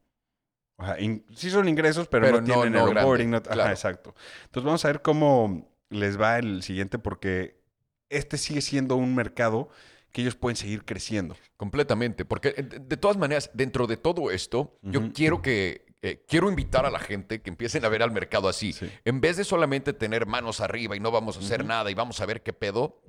ajá, in- sí son ingresos, pero, Pero no, no- tienen no el onboarding. no- ajá, claro. exacto. Entonces vamos a ver cómo les va el siguiente, porque este sigue siendo un mercado que ellos pueden seguir creciendo. Completamente. Porque eh, de, todas maneras, dentro de todo esto, yo quiero que, eh, quiero invitar a la gente que empiecen a ver al mercado así. Sí. En vez de solamente tener manos arriba y no vamos a hacer nada y vamos a ver qué pedo,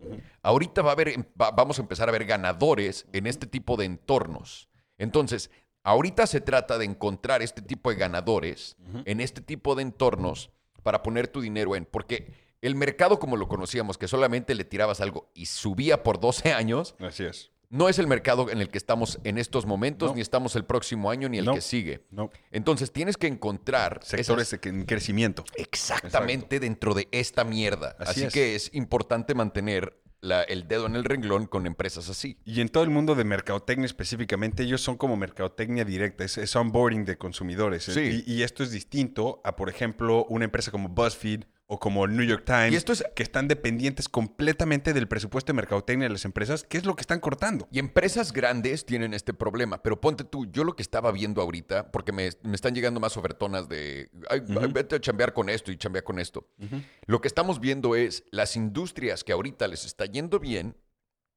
ahorita va a haber, va- vamos a empezar a ver ganadores en este tipo de entornos. Entonces, ahorita se trata de encontrar este tipo de ganadores en este tipo de entornos para poner tu dinero en. Porque el mercado como lo conocíamos, que solamente le tirabas algo y subía por 12 años, Así es. no es el mercado en el que estamos en estos momentos, No. ni estamos el próximo año, ni el No. que sigue. No. Entonces tienes que encontrar Sectores esas- en crecimiento. exactamente dentro de esta mierda. Así Así, es. que es importante mantener la- el dedo en el renglón con empresas así. Y en todo el mundo de mercadotecnia específicamente, ellos son como mercadotecnia directa, es, es onboarding de consumidores. ¿eh? Sí. Y, y esto es distinto a, por ejemplo, una empresa como BuzzFeed o como el New York Times, Y esto es- que están dependientes completamente del presupuesto de mercadotecnia de las empresas, que es lo que están cortando. Y empresas grandes tienen este problema, pero ponte tú, yo lo que estaba viendo ahorita, porque me, me están llegando más ofertonas de, "Ay, ay, vete a chambear con esto y chambear con esto. Lo que estamos viendo es las industrias que ahorita les está yendo bien,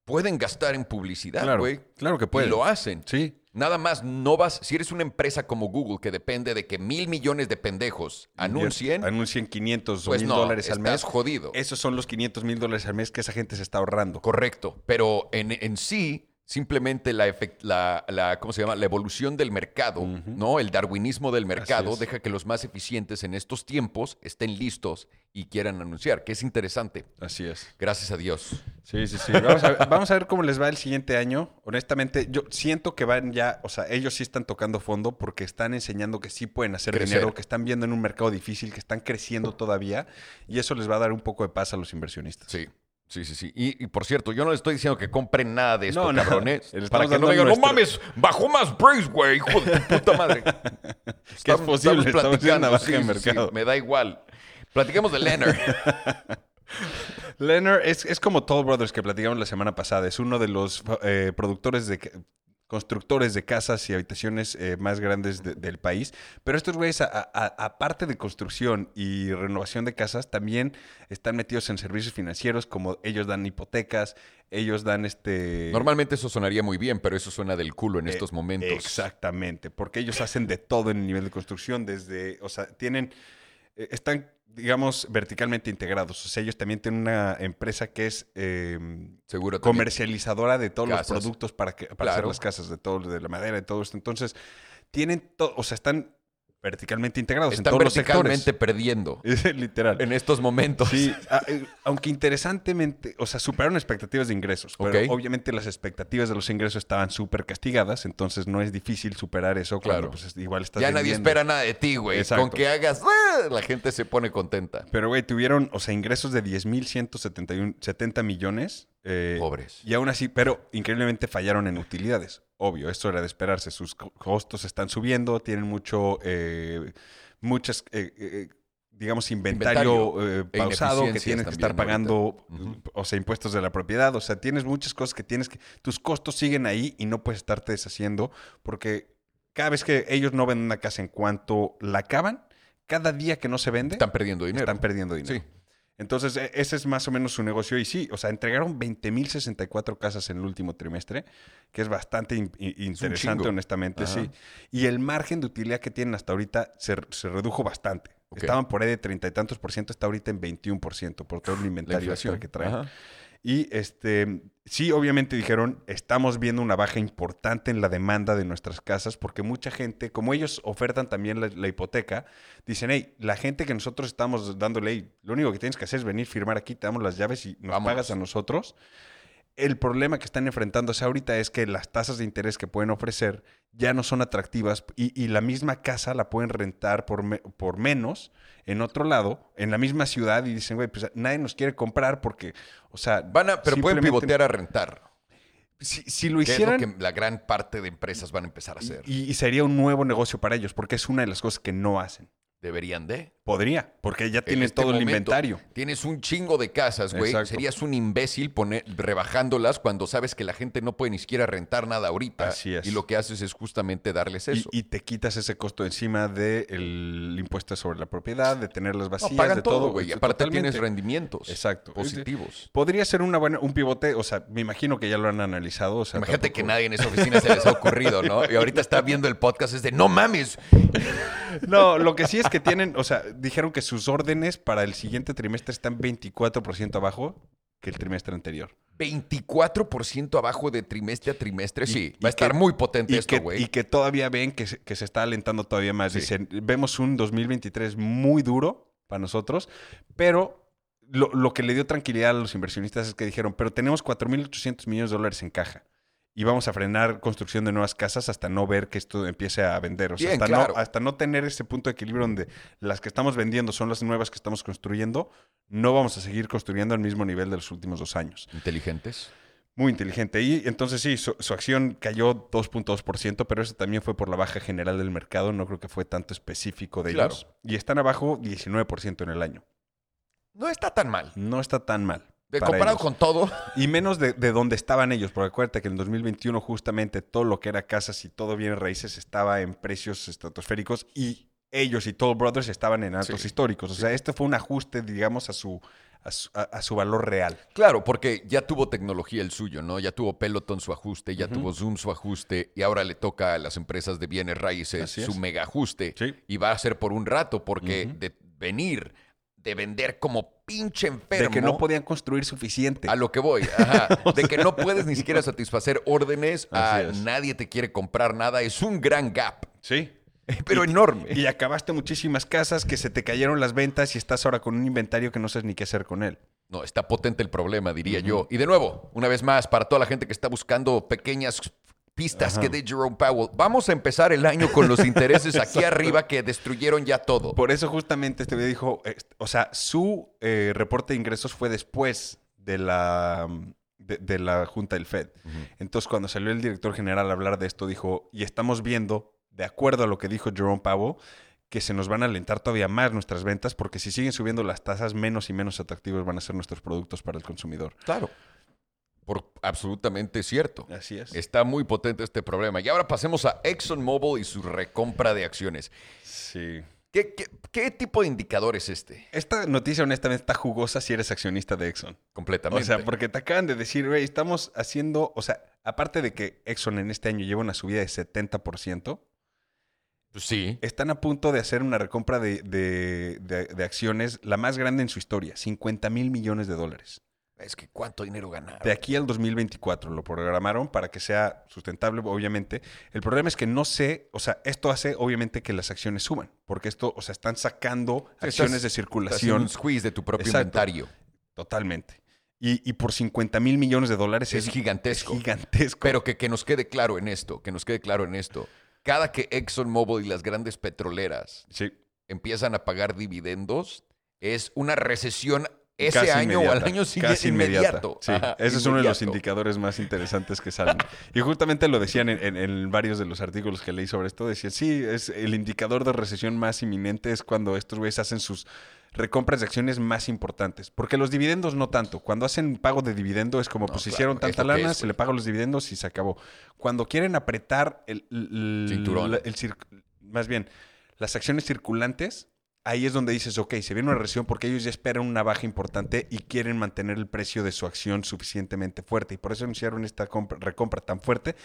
pueden gastar en publicidad, Claro, güey. claro que Y pueden. lo hacen. Sí. Nada más no vas, si eres una empresa como Google que depende de que mil millones de pendejos anuncien, Anuncien 500 o pues 1000 no, dólares al estás mes. jodido. Esos son los 500 mil dólares al mes que esa gente se está ahorrando. Correcto, pero en, en sí, simplemente la, efect- la, la- ¿cómo se llama? La evolución del mercado, ¿no? El darwinismo del mercado deja que los más eficientes en estos tiempos estén listos y quieran anunciar, que es interesante. Así es. Gracias a Dios. Sí, sí, sí. Vamos a, ver, vamos a ver cómo les va el siguiente año. Honestamente, yo siento que van ya, o sea, ellos sí están tocando fondo porque están enseñando que sí pueden hacer Crecer. dinero, que están viendo en un mercado difícil, que están creciendo todavía y eso les va a dar un poco de paz a los inversionistas. Sí. Sí, sí, sí. Y, y, por cierto, yo no les estoy diciendo que compren nada de esto, No, cabrones. Para que no dando digan, nuestro- no mames, bajó más Brace, güey, hijo de tu puta madre. Que es posible, estamos en una baja de sí, mercado. me da igual. Platiquemos de Leonard. Leonard es, es como Toll Brothers que platicamos la semana pasada. Es uno de los eh, productores de... constructores de casas y habitaciones eh, más grandes de- del país. Pero estos güeyes, aparte de construcción y renovación de casas, también están metidos en servicios financieros, como ellos dan hipotecas, ellos dan este... Normalmente eso sonaría muy bien, pero eso suena del culo en Eh, estos momentos. Exactamente, porque ellos hacen de todo en el nivel de construcción, desde, o sea, tienen, están, digamos, verticalmente integrados. O sea, ellos también tienen una empresa que es eh, Seguro. comercializadora de todos Casas. los productos para, que, para hacer las casas, de todo, de la madera, de todo esto. Entonces, tienen todo, o sea, están verticalmente integrados en Están todos los verticalmente sectores. perdiendo Es literal. en estos momentos. Sí, a- eh, aunque interesantemente, o sea, superaron expectativas de ingresos, pero Ok. obviamente las expectativas de los ingresos estaban súper castigadas, entonces no es difícil superar eso cuando Claro. pues, es- igual estás ya nadie vendiendo. espera nada de ti, güey. Exacto. Con que hagas, ¡ah! la gente se pone contenta. Pero, güey, tuvieron, o sea, ingresos de 10.170 millones. Eh, Pobres. Y aún así, pero increíblemente fallaron en utilidades. Obvio, esto era de esperarse. Sus co- costos están subiendo, tienen mucho, eh, muchas, eh, eh, digamos, inventario, eh, E pausado que tienes que estar pagando, o sea, impuestos de la propiedad. O sea, tienes muchas cosas que tienes que, tus costos siguen ahí y no puedes estarte deshaciendo porque cada vez que ellos no venden una casa en cuanto la acaban, cada día que no se vende, Están perdiendo dinero. están perdiendo dinero. Sí. Entonces, e- ese es más o menos su negocio. Y sí, o sea, entregaron 20.064 casas en el último trimestre, que es bastante in- interesante, honestamente, Ajá. sí. Y el margen de utilidad que tienen hasta ahorita se, se redujo bastante. Ok. Estaban por ahí de treinta y tantos por ciento, está ahorita en 21% por todo el inventario extra que traen. Ajá. Y este, sí, obviamente dijeron, estamos viendo una baja importante en la demanda de nuestras casas porque mucha gente, como ellos ofertan también la, la hipoteca, dicen, hey, la gente que nosotros estamos dándole, hey, lo único que tienes que hacer es venir, firmar aquí, te damos las llaves y nos Vámonos. pagas a nosotros. El problema que están enfrentándose ahorita es que las tasas de interés que pueden ofrecer ya no son atractivas y, y la misma casa la pueden rentar por, me- por menos en otro lado, en la misma ciudad, y dicen, güey, pues nadie nos quiere comprar porque, o sea... Van a, pero pueden pivotear a rentar. Si, si lo Que es lo hicieran, que la gran parte de empresas van a empezar a hacer. y, y sería un nuevo negocio para ellos, porque es una de las cosas que no hacen. Deberían de. Podría, porque ya En tienen este todo el inventario. Tienes un chingo de casas, güey. Serías un imbécil poner, rebajándolas cuando sabes que la gente no puede ni siquiera rentar nada ahorita. Así es. Y lo que haces es justamente darles eso. y te quitas ese costo encima del impuesto sobre la propiedad, de tenerlas No, vacías, pagan de todo, güey. Y aparte totalmente. tienes rendimientos Exacto. positivos. Podría ser una buena, un pivote, o sea, me imagino que ya lo han analizado. O sea, Imagínate que nadie en esa oficina se les ha ocurrido, ¿no? Y ahorita está viendo el podcast, es de, no mames. No, lo que sí es que tienen, o sea, dijeron que sus órdenes para el siguiente trimestre están 24% abajo que el trimestre anterior. 24% abajo de trimestre a trimestre. Sí, y va a estar que- muy potente esto, que, güey. y que todavía ven que se, que se está alentando todavía más. Sí. Dicen, vemos un 2023 muy duro para nosotros, pero lo, lo que le dio tranquilidad a los inversionistas es que dijeron, pero tenemos 4.800 millones de dólares en caja. Y vamos a frenar construcción de nuevas casas hasta no ver que esto empiece a vender. O sea, Bien, hasta, claro. no, hasta no tener ese punto de equilibrio donde las que estamos vendiendo son las nuevas que estamos construyendo, no vamos a seguir construyendo al mismo nivel de los últimos dos años. Inteligentes. Muy inteligente. Y entonces sí, su, su acción cayó 2.2%, pero eso también fue por la baja general del mercado. No creo que fue tanto específico de Claro. ellos. Y están abajo 19% en el año. No está tan mal. No está tan mal. De- comparado ellos. con todo. Y menos de, de donde estaban ellos, porque acuérdate que en el 2021 justamente todo lo que era casas y todo bienes raíces estaba en precios estratosféricos y ellos y Toll Brothers estaban en altos Sí. históricos. O sea, este fue un ajuste, digamos, a su, a su, a- a su valor real. Claro, porque ya tuvo tecnología el suyo, ¿no? Ya tuvo Peloton su ajuste, ya tuvo Zoom su ajuste y ahora le toca a las empresas de bienes raíces Así su es. mega ajuste. Sí. Y va a ser por un rato, porque de venir, de vender como pinche enfermo. De que no podían construir suficiente. A lo que voy, ajá. De que no puedes ni siquiera satisfacer órdenes, a nadie te quiere comprar nada, es un gran gap, Sí. pero enorme. Y acabaste muchísimas casas que se te cayeron las ventas y estás ahora con un inventario que no sabes ni qué hacer con él. No, está potente el problema, diría yo. Y de nuevo, una vez más, para toda la gente que está buscando pequeñas pistas Ajá. que dé Jerome Powell, vamos a empezar el año con los intereses aquí arriba que destruyeron ya todo. Por eso justamente este video dijo, eh, o sea, su eh, reporte de ingresos fue después de la, de, de la junta del Fed. Entonces cuando salió el director general a hablar de esto, dijo, y estamos viendo, de acuerdo a lo que dijo Jerome Powell, que se nos van a alentar todavía más nuestras ventas porque si siguen subiendo las tasas, menos y menos atractivos van a ser nuestros productos para el consumidor. Claro. Por absolutamente cierto. Así es. Está muy potente este problema. Y ahora pasemos a ExxonMobil y su recompra de acciones. Sí. ¿Qué, qué, qué tipo de indicador es este? Esta noticia honestamente está jugosa si eres accionista de Exxon. Completamente. O sea, porque te acaban de decir, güey, estamos haciendo, o sea, aparte de que Exxon en este año lleva una subida de 70%, Pues sí. están a punto de hacer una recompra de, de- de- de acciones, la más grande en su historia, 50 mil millones de dólares. Es que cuánto dinero ganaron. De aquí al 2024 lo programaron para que sea sustentable, obviamente. El problema es que no sé, o sea, esto hace obviamente que las acciones suban, porque esto, o sea, están sacando Sí, acciones estás- de circulación un squeeze de tu propio Exacto. inventario. totalmente. Y, y por 50 mil millones de dólares Es es, gigantesco. es gigantesco. Pero que, que nos quede claro en esto, que nos quede claro en esto. Cada que ExxonMobil y las grandes petroleras sí. empiezan a pagar dividendos, es una recesión ese Casi año o al año siguiente casi inmediato. Sí, Ajá, ese es uno de los indicadores más interesantes que salen. y justamente lo decían en, en- en varios de los artículos que leí sobre esto. Decían, sí, es el indicador de recesión más inminente es cuando estos güeyes hacen sus recompras de acciones más importantes. Porque los dividendos no tanto. Cuando hacen pago de dividendo es como, No, pues claro, hicieron tanta lana, es, se le pagan los dividendos y se acabó. Cuando quieren apretar el... el- Cinturón. el más bien, las acciones circulantes... Ahí es donde dices, ok, se viene una recesión porque ellos ya esperan una baja importante y quieren mantener el precio de su acción suficientemente fuerte. Y por eso anunciaron esta compra- recompra tan fuerte.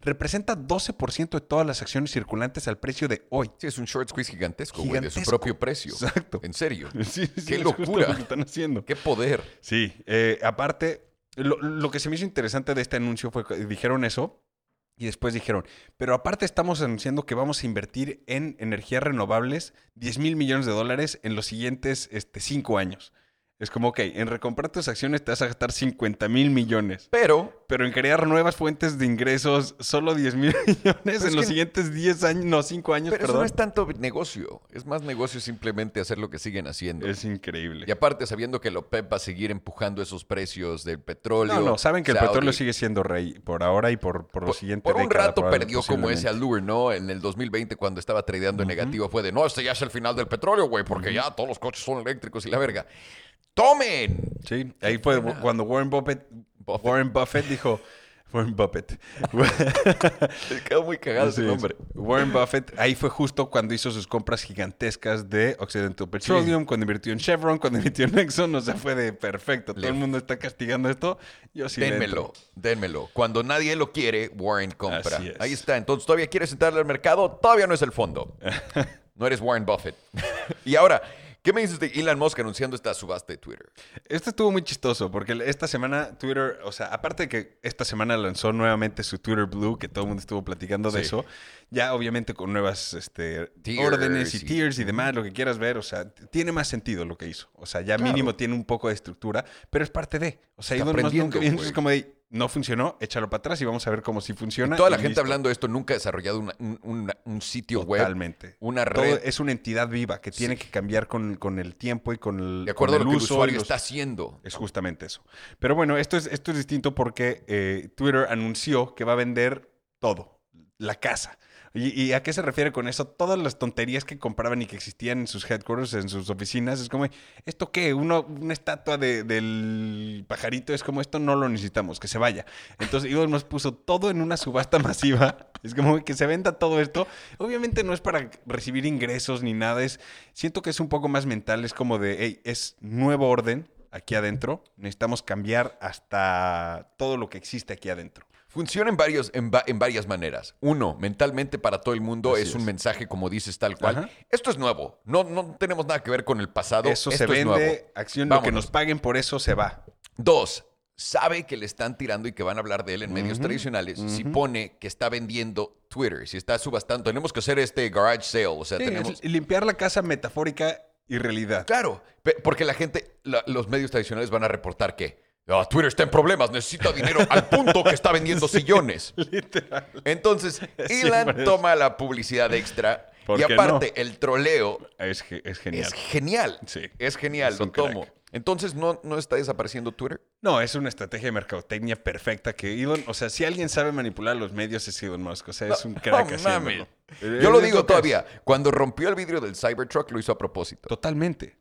Representa 12% de todas las acciones circulantes al precio de hoy. Sí, es un short squeeze gigantesco, de su propio precio. Exacto. En serio. Sí, sí, ¡Qué locura! lo que están haciendo. ¡Qué poder! Sí, eh, aparte, lo, lo que se me hizo interesante de este anuncio fue que dijeron eso y después dijeron, pero aparte estamos anunciando que vamos a invertir en energías renovables 10 mil millones de dólares en los siguientes este, cinco años. Es como, ok, en recomprar tus acciones te vas a gastar 50 mil millones, Pero pero en crear nuevas fuentes de ingresos solo 10 mil millones es en los siguientes 10 años, no, 5 años, Pero eso no es tanto negocio. Es más negocio simplemente hacer lo que siguen haciendo. Es increíble. Y aparte, sabiendo que la OPEP va a seguir empujando esos precios del petróleo. No, no, saben que el petróleo sigue siendo rey por ahora y por, por lo Por, siguiente por un década, rato perdió como ese allure, ¿no? En el 2020, cuando estaba tradeando en negativo, fue de no, este ya es el final del petróleo, güey, porque ya todos los coches son eléctricos y la verga. ¡Tomen! Sí, ahí fue cuando Warren Buffett, Buffett. Warren Buffett dijo, Warren Buffett. Me quedó muy cagado Así ese es. nombre. Warren Buffett, ahí fue justo cuando hizo sus compras gigantescas de Occidental Petroleum, cuando invirtió en Chevron, cuando invirtió en Exxon, o sea, fue de perfecto. Todo Le- el mundo está castigando esto. Yo sí dénmelo, dénmelo. Cuando nadie lo quiere, Warren compra. Así es. Ahí está. Entonces, ¿todavía quieres entrarle al mercado? Todavía no es el fondo. No eres Warren Buffett. y ahora, ¿qué me dices de Elon Musk anunciando esta subasta de Twitter? Esto estuvo muy chistoso porque esta semana Twitter, o sea, aparte de que esta semana lanzó nuevamente su Twitter Blue, que todo el mundo estuvo platicando de Sí. eso, ya obviamente con nuevas este, Tiers órdenes y y- tiers y demás, lo que quieras ver, o sea, tiene más sentido lo que hizo. O sea, ya Claro. mínimo tiene un poco de estructura, pero es parte de. O sea, Elon Musk aprendiendo, nunca es como de, no funcionó, échalo para atrás y vamos a ver cómo sí funciona. Y toda la y gente listo. hablando de esto nunca ha desarrollado una- un, una- un sitio web, Totalmente. una Todo red, es una entidad viva que tiene que cambiar con, con el tiempo y con el, de acuerdo a con lo que el uso y usuario los- está haciendo. Es justamente eso. Pero bueno, esto es, esto es distinto porque eh, Twitter anunció que va a vender todo, la casa. ¿Y, a qué se refiere con eso? Todas las tonterías que compraban y que existían en sus headquarters, en sus oficinas, es como, ¿esto qué? Uno, una estatua de- del pajarito es como, esto no lo necesitamos, que se vaya. Entonces Elon Musk puso todo en una subasta masiva. Es como que se venda todo esto. Obviamente no es para recibir ingresos ni nada, es, siento que es un poco más mental, es como de, hey, es nuevo orden aquí adentro, necesitamos cambiar hasta todo lo que existe aquí adentro. Funciona en, varios, en, va- en varias maneras. Uno, mentalmente para todo el mundo es, un mensaje, como dices, tal cual. Ajá. Esto es nuevo. No, no tenemos nada que ver con el pasado. Eso Esto se es nuevo. vende, acción, lo que Vámonos. nos paguen por eso se va. Dos, sabe que le están tirando y que van a hablar de él en medios tradicionales. Si pone que está vendiendo Twitter, si está subastando, tenemos que hacer este garage sale. O sea, Sí, tenemos. limpiar la casa metafórica y realidad. Claro, porque la gente, la- los medios tradicionales van a reportar que "Ah, Twitter está en problemas, necesita dinero al punto que está vendiendo sillones. Literal. Entonces, Siempre Elon es. toma la publicidad extra ¿Por y qué aparte el troleo Es, ge- es genial. es genial. Sí. Es genial, Es lo crack. tomo. Entonces, ¿no, ¿no está desapareciendo Twitter? No, es una estrategia de mercadotecnia perfecta que Elon, o sea, si alguien sabe manipular los medios es Elon Musk, o sea, es un crack no haciéndolo. mames. Eh, Yo lo es digo todavía. Cuando rompió el vidrio del Cybertruck, lo hizo a propósito. Totalmente.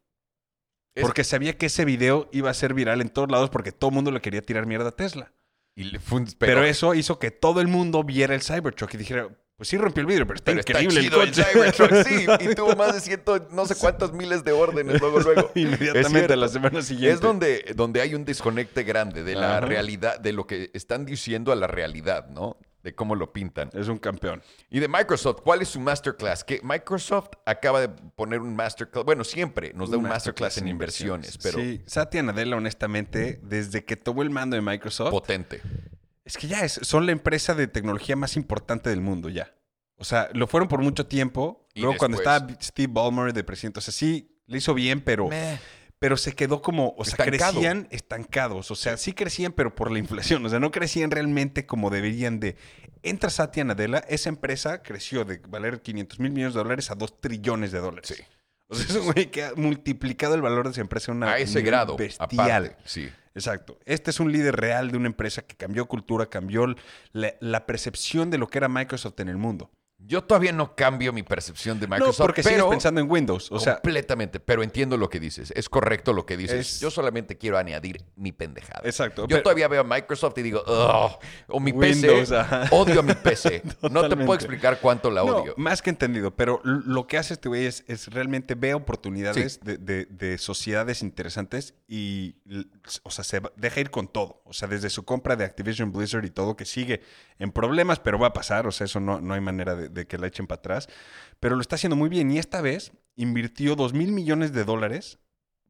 Es- Porque sabía que ese video iba a ser viral en todos lados porque todo el mundo le quería tirar mierda a Tesla. Y le fue un- Pero, eso hizo que todo el mundo viera el Cybertruck y dijera, pues sí rompió el vidrio, pero está pero está increíble chido el. Cybertruck, sí. Y tuvo más de ciento, no sé cuántas miles de órdenes luego, luego. Inmediatamente a la semana siguiente. Es donde, donde hay un desconecte grande de la Ajá. realidad, de lo que están diciendo a la realidad, ¿no? De cómo lo pintan. Es un campeón. Y de Microsoft, ¿cuál es su masterclass? Que Microsoft acaba de poner un masterclass. Bueno, siempre nos da un masterclass, en inversiones, pero Sí, Satya Nadella, honestamente, desde que tomó el mando de Microsoft, potente. es que ya es- son la empresa de tecnología más importante del mundo, ya. O sea, lo fueron por mucho tiempo. Y Luego, cuando estaba Steve Ballmer de presidente, o sea, sí, le hizo bien, pero, Meh. Pero se quedó como, o sea, Estancado. crecían estancados. O sea, sí crecían, pero por la inflación. O sea, no crecían realmente como deberían de. Entra Satya Nadella, esa empresa creció de valer 500 mil millones de dólares a 2 trillones de dólares. Sí. O sea, es un güey que ha multiplicado el valor de esa empresa a una a ese grado, bestial. aparte. Sí. Exacto. Este es un líder real de una empresa que cambió cultura, cambió la, la percepción de lo que era Microsoft en el mundo. Yo todavía no cambio mi percepción de Microsoft, no, porque sigues pero pensando en Windows. O sea, completamente. Pero entiendo lo que dices. Es correcto lo que dices. Es- Yo solamente quiero añadir mi pendejada. exacto. Yo pero- todavía veo a Microsoft y digo, "Ugh", o mi Windows, PC, ajá. odio a mi PC. no te puedo explicar cuánto la No, odio. más que entendido, pero lo que hace este güey es, es realmente ve oportunidades de, de- de sociedades interesantes y, o sea, se deja ir con todo. O sea, desde su compra de Activision Blizzard y todo, que sigue en problemas, pero va a pasar. O sea, eso no, no hay manera de, de que la echen para atrás. Pero lo está haciendo muy bien y esta vez invirtió 2 mil millones de dólares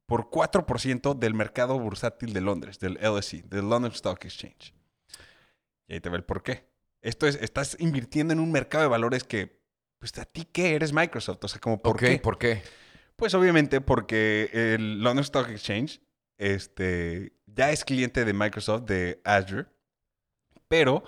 por 4% del mercado bursátil de Londres, del LSE, del London Stock Exchange. Y ahí te ve el por qué. Esto es, estás invirtiendo en un mercado de valores que, pues, ¿a ti qué? Eres Microsoft. O sea, como, ¿por Ok, qué? ¿Por qué? Pues, obviamente, porque el London Stock Exchange este, ya es cliente de Microsoft, de Azure, pero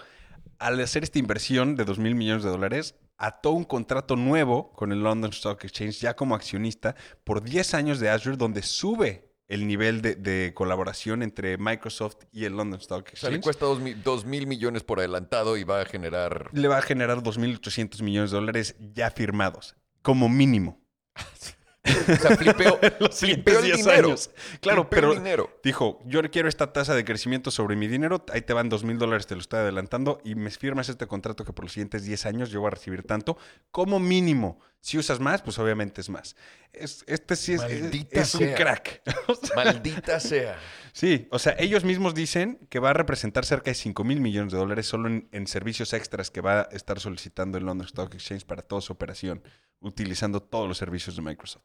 al hacer esta inversión de 2 mil millones de dólares, ató un contrato nuevo con el London Stock Exchange ya como accionista por 10 años de Azure, donde sube el nivel de, de colaboración entre Microsoft y el London Stock O sea, le Exchange. cuesta dos mil, dos mil millones por adelantado y va a generar... le va a generar 2.800 millones de dólares ya firmados, como mínimo. O sea, flipeo siguientes el 10 dinero. años. Claro, pero el dinero. dijo, yo quiero esta tasa de crecimiento sobre mi dinero, ahí te van 2.000 dólares, te lo estoy adelantando, y me firmas este contrato que por los siguientes 10 años yo voy a recibir tanto, como mínimo. Si usas más, pues obviamente es más. Es- este sí es, es- Maldita es un sea. crack. O sea, Maldita sea. Sí, o sea, ellos mismos dicen que va a representar cerca de 5 mil millones de dólares solo en, en servicios extras que va a estar solicitando el London Stock Exchange para toda su operación. Utilizando todos los servicios de Microsoft.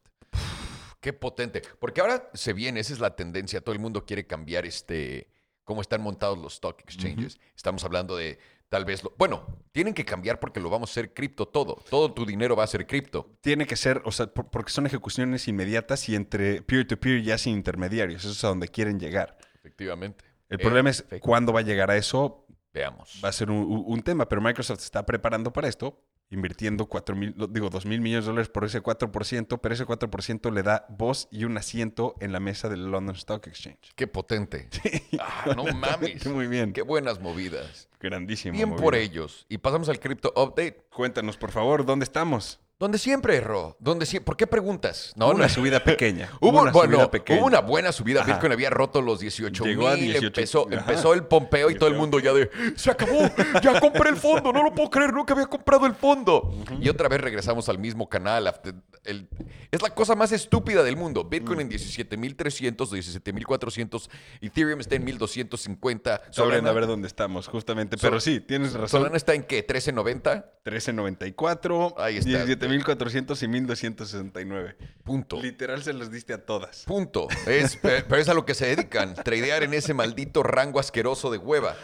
Qué potente. Porque ahora se viene, esa es la tendencia. Todo el mundo quiere cambiar este cómo están montados los stock exchanges. Estamos hablando de tal vez lo, bueno, tienen que cambiar porque lo vamos a hacer cripto todo. Todo tu dinero va a ser cripto. Tiene que ser, o sea, por- porque son ejecuciones inmediatas y entre peer-to-peer ya sin intermediarios. Eso es a donde quieren llegar. Efectivamente. El problema es Perfecto. cuándo va a llegar a eso, Veamos. va a ser un, un- un tema, pero Microsoft se está preparando para esto, invirtiendo 4 mil, digo, 2 mil millones de dólares por ese 4%, pero ese 4% le da voz y un asiento en la mesa del London Stock Exchange. Qué potente. Ah, no mames. Muy bien. Qué buenas movidas. Grandísimo. Bien por ellos. Y pasamos al Crypto Update. Cuéntanos, por favor, ¿dónde estamos? Donde siempre, Ro. Donde sie- ¿Por qué preguntas? No, una no. subida pequeña. Hubo, una bueno, subida pequeña. hubo una buena subida. Ajá. Bitcoin había roto los 18 Llegó mil. 18, Empezó, ajá. empezó el pompeo y todo el mundo ya de se acabó, ya compré el fondo, no lo puedo creer, nunca había comprado el fondo. Y otra vez regresamos al mismo canal. after- el- es la cosa más estúpida del mundo. Bitcoin Mm. en 17.300, 17.400, Ethereum está en 1.250. Sabrán a ver dónde estamos, justamente. Pero sí, tienes razón. Solana está en qué? ¿13.90? 1394, Ahí está. 17400 y 1269. Punto. Literal se los diste a todas. Punto. Es, pe- pero es a lo que se dedican, tradear en ese maldito rango asqueroso de hueva.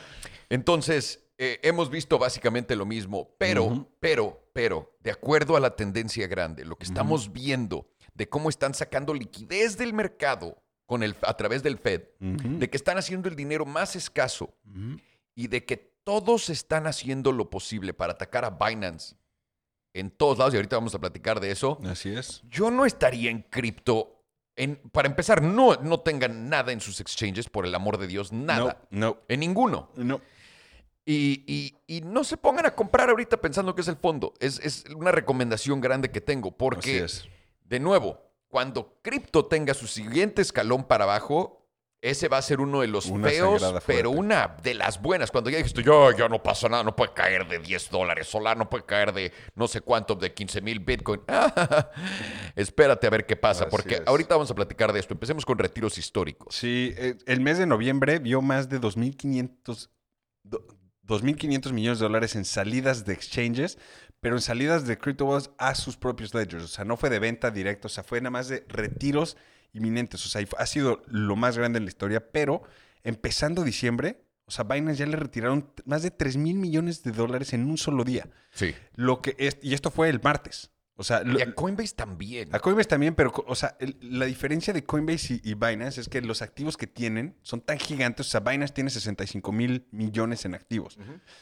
Entonces, eh, hemos visto básicamente lo mismo, pero, pero, pero, de acuerdo a la tendencia grande, lo que estamos viendo de cómo están sacando liquidez del mercado con el, a través del Fed, de que están haciendo el dinero más escaso y de que todos están haciendo lo posible para atacar a Binance en todos lados, y ahorita vamos a platicar de eso. Así es. Yo no estaría en cripto. En, para empezar, no, no tengan nada en sus exchanges, por el amor de Dios, nada. No, En ninguno. no. Y, y- y no se pongan a comprar ahorita pensando que es el fondo. Es, es una recomendación grande que tengo, Así porque, es. de nuevo, cuando cripto tenga su siguiente escalón para abajo, ese va a ser uno de los Una feos, pero una de las buenas. Cuando ya dijiste, ya, ya no pasa nada, no puede caer de 10 dólares, solar no puede caer de no sé cuánto, de 15 mil Bitcoin. Espérate a ver qué pasa, Así porque es. ahorita vamos a platicar de esto. Empecemos con retiros históricos. Sí, eh, el mes de noviembre vio más de 2.500 do- 2.500 millones de dólares en salidas de exchanges, pero en salidas de CryptoWalls a sus propios ledgers. O sea, no fue de venta directa, o sea, fue nada más de retiros inminentes. O sea, ha sido lo más grande en la historia, pero empezando diciembre, o sea, Binance ya le retiraron más de 3 mil millones de dólares en un solo día. Sí. Lo que es, y esto fue el martes. O sea, Y a Coinbase también. a Coinbase también, pero, o sea, el- la diferencia de Coinbase y, y Binance es que los activos que tienen son tan gigantes. O sea, Binance tiene 65 mil millones en activos.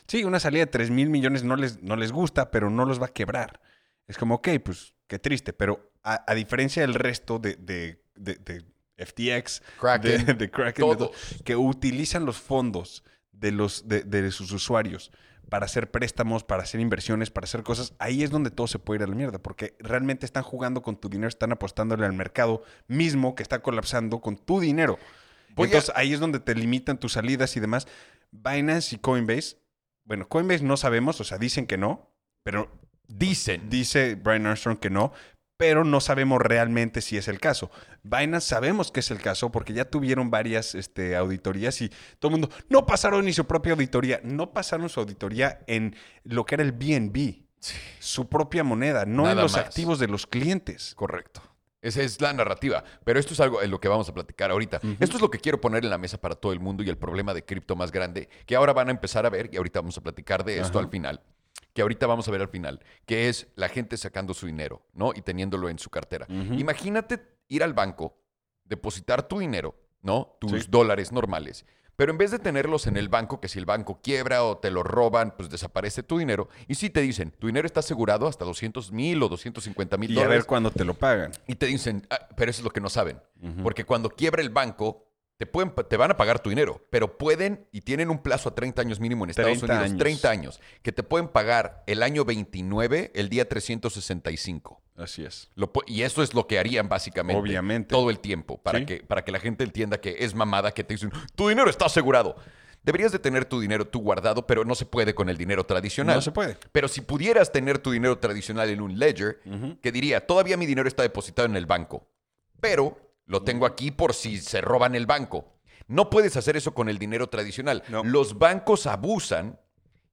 Sí, una salida de 3 mil millones no les, no les gusta, pero no los va a quebrar. Es como, ok, pues qué triste. Pero a, a diferencia del resto de, de- de- de FTX, Kraken, de, de Kraken, todo, que utilizan los fondos de, los, de, de sus usuarios para hacer préstamos, para hacer inversiones, para hacer cosas, ahí es donde todo se puede ir a la mierda, porque realmente están jugando con tu dinero, están apostándole al mercado mismo que está colapsando con tu dinero. Voy a- Entonces ahí es donde te limitan tus salidas y demás. Binance y Coinbase, bueno, Coinbase no sabemos, o sea, dicen que no, pero Dicen. dice Brian Armstrong que no, pero no sabemos realmente si es el caso. Binance sabemos que es el caso porque ya tuvieron varias este, auditorías y todo el mundo no pasaron ni su propia auditoría, no pasaron su auditoría en lo que era el BNB, su propia moneda, no en los más. activos de los clientes. Correcto. Esa es la narrativa. Pero esto es algo en lo que vamos a platicar ahorita. Esto es lo que quiero poner en la mesa para todo el mundo y el problema de cripto más grande que ahora van a empezar a ver y ahorita vamos a platicar de esto al final. Que ahorita vamos a ver al final, que es la gente sacando su dinero, ¿no? Y teniéndolo en su cartera. Imagínate ir al banco, depositar tu dinero, ¿no? Tus Sí. dólares normales. Pero en vez de tenerlos en el banco, que si el banco quiebra o te lo roban, pues desaparece tu dinero. Y sí te dicen, tu dinero está asegurado hasta 200 mil o 250 mil Y a dólares. ver cuándo te lo pagan. Y te dicen, "Ah, pero eso es lo que no saben. Porque cuando quiebra el banco, te, pueden, te van a pagar tu dinero, pero pueden y tienen un plazo a 30 años mínimo en Estados 30 Unidos, años. 30 años, que te pueden pagar el año 29, el día 365. Así es. Lo y eso es lo que harían básicamente Obviamente. todo el tiempo, para, Sí. que, para que la gente entienda que es mamada que te dicen, tu dinero está asegurado. Deberías de tener tu dinero tú guardado, pero no se puede con el dinero tradicional. No se puede. Pero si pudieras tener tu dinero tradicional en un ledger, que diría, todavía mi dinero está depositado en el banco, pero lo tengo aquí por si se roban el banco. No puedes hacer eso con el dinero tradicional. No. Los bancos abusan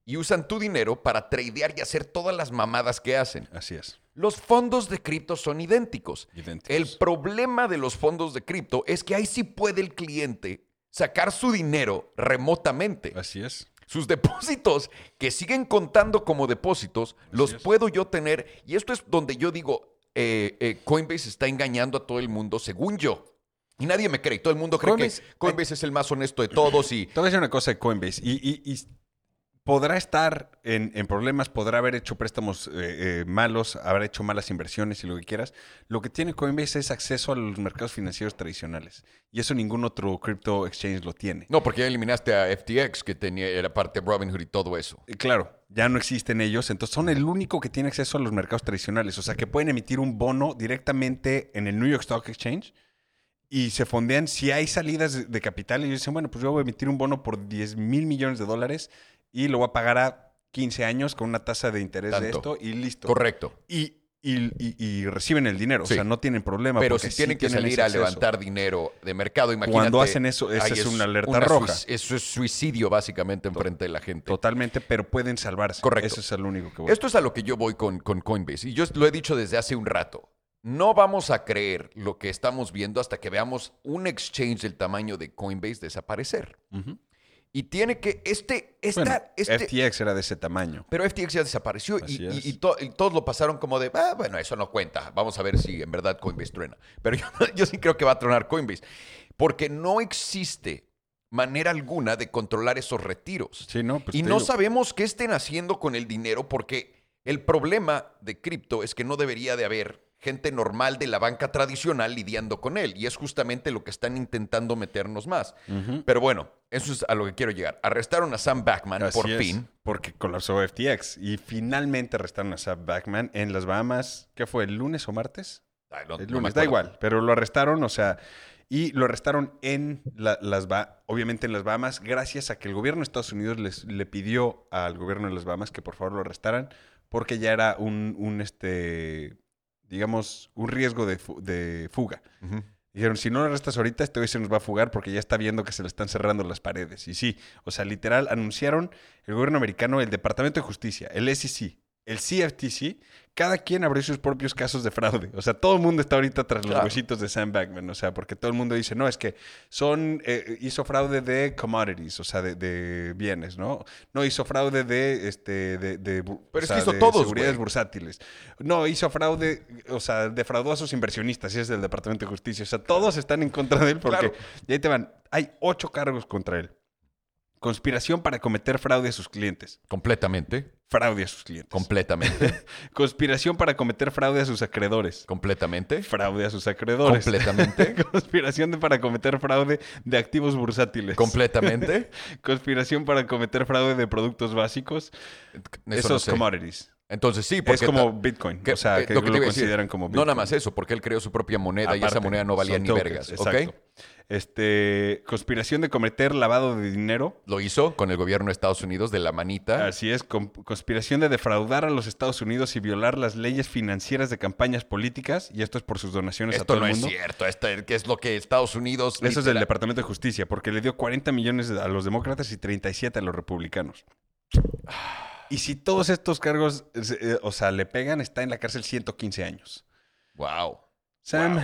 y usan tu dinero para tradear y hacer todas las mamadas que hacen. Así es. Los fondos de cripto son idénticos. Idénticos. El problema de los fondos de cripto es que ahí sí puede el cliente sacar su dinero remotamente. Así es. Sus depósitos que siguen contando como depósitos, los es. puedo yo tener. Y esto es donde yo digo, eh, eh, Coinbase está engañando a todo el mundo, según yo. Y nadie me cree. Todo el mundo cree Coinbase- que Coinbase es el más honesto de todos y... Te voy a decir una cosa de Coinbase. Y, y- y podrá estar en, en problemas, podrá haber hecho préstamos eh, eh, malos, habrá hecho malas inversiones y lo que quieras. Lo que tiene Coinbase es acceso a los mercados financieros tradicionales. Y eso ningún otro crypto exchange lo tiene. No, porque ya eliminaste a FTX, que tenía, era parte de Robinhood y todo eso. Eh, Claro, ya no existen ellos, entonces son el único que tiene acceso a los mercados tradicionales. O sea, que pueden emitir un bono directamente en el New York Stock Exchange y se fondean. Si hay salidas de, capital, ellos dicen, bueno, pues yo voy a emitir un bono por 10 mil millones de dólares y lo voy a pagar a 15 años con una tasa de interés de esto y listo. Correcto. Y, y- y- y reciben el dinero, Sí. o sea, no tienen problema. Pero si sí tienen que salir a levantar dinero de mercado, imagínate. Cuando hacen eso, esa es una alerta roja. Eso es suicidio, básicamente, enfrente de la gente. Totalmente, pero pueden salvarse. Correcto. Eso es lo único que voy. Esto es a lo que yo voy con, con Coinbase. Y yo lo he dicho desde hace un rato. No vamos a creer lo que estamos viendo hasta que veamos un exchange del tamaño de Coinbase desaparecer. Ujú. Y tiene que. Este. Esta, Bueno, este FTX era de ese tamaño. pero FTX ya desapareció y, y- es. y to- y todos lo pasaron como de, ah, bueno, eso no cuenta. Vamos a ver si en verdad Coinbase truena. Pero yo, yo sí creo que va a tronar Coinbase. Porque no existe manera alguna de controlar esos retiros. Sí, no, pues y no digo. sabemos qué estén haciendo con el dinero porque el problema de cripto es que no debería de haber gente normal de la banca tradicional lidiando con él. Y es justamente lo que están intentando meternos más. Pero bueno, eso es a lo que quiero llegar. Arrestaron a Sam Backman Así por es, fin. Porque colapsó FTX. Y finalmente arrestaron a Sam Backman en las Bahamas. ¿Qué fue? ¿El lunes o martes? Ay, no- el no lunes, da igual. Pero lo arrestaron, o sea. Y lo arrestaron en la- las Ba- obviamente en las Bahamas, gracias a que el gobierno de Estados Unidos les, le pidió al gobierno de las Bahamas que por favor lo arrestaran, porque ya era un, un, este, digamos, un riesgo de, fu- de fuga. Dijeron, si no lo arrestas ahorita, este hoy se nos va a fugar porque ya está viendo que se le están cerrando las paredes. Y sí, o sea, literal, anunciaron el gobierno americano, el Departamento de Justicia, el SEC, el CFTC, cada quien abrió sus propios casos de fraude. O sea, todo el mundo está ahorita tras los Claro. huesitos de Sam Backman. O sea, porque todo el mundo dice, no, es que son, eh, hizo fraude de commodities, o sea, de, de bienes, ¿no? No, hizo fraude de, este, de, de bu- Pero o es sea, que hizo de todos, seguridades bursátiles. No, hizo fraude, o sea, defraudó a sus inversionistas, y es del Departamento de Justicia. O sea, todos están en contra de él porque, Claro. y ahí te van, hay ocho cargos contra él. Conspiración para cometer fraude a sus clientes. Completamente. Fraude a sus clientes. Completamente. Conspiración para cometer fraude a sus acreedores. completamente. Fraude a sus acreedores. Completamente. Conspiración de- para cometer fraude de activos bursátiles. completamente. Conspiración para cometer fraude de productos básicos. Eso no Esos sé. commodities. Entonces sí, porque Es como Bitcoin. que- o sea, que lo que decir, consideran como No Bitcoin. nada más eso, porque él creó su propia moneda y esa moneda no valía ni tokens, vergas. exacto. Este, conspiración de cometer lavado de dinero. Lo hizo con el gobierno de Estados Unidos de la manita. Así es, con- conspiración de defraudar a los Estados Unidos y violar las leyes financieras de campañas políticas. Y esto es por sus donaciones a Esto todo no el es mundo. cierto. Esto es- que es lo que Estados Unidos. Eso es del Departamento de Justicia, porque le dio 40 millones a los demócratas y 37 a los republicanos. Y si todos estos cargos, eh, o sea, le pegan, está en la cárcel 115 años. Wow. Sam, Wow.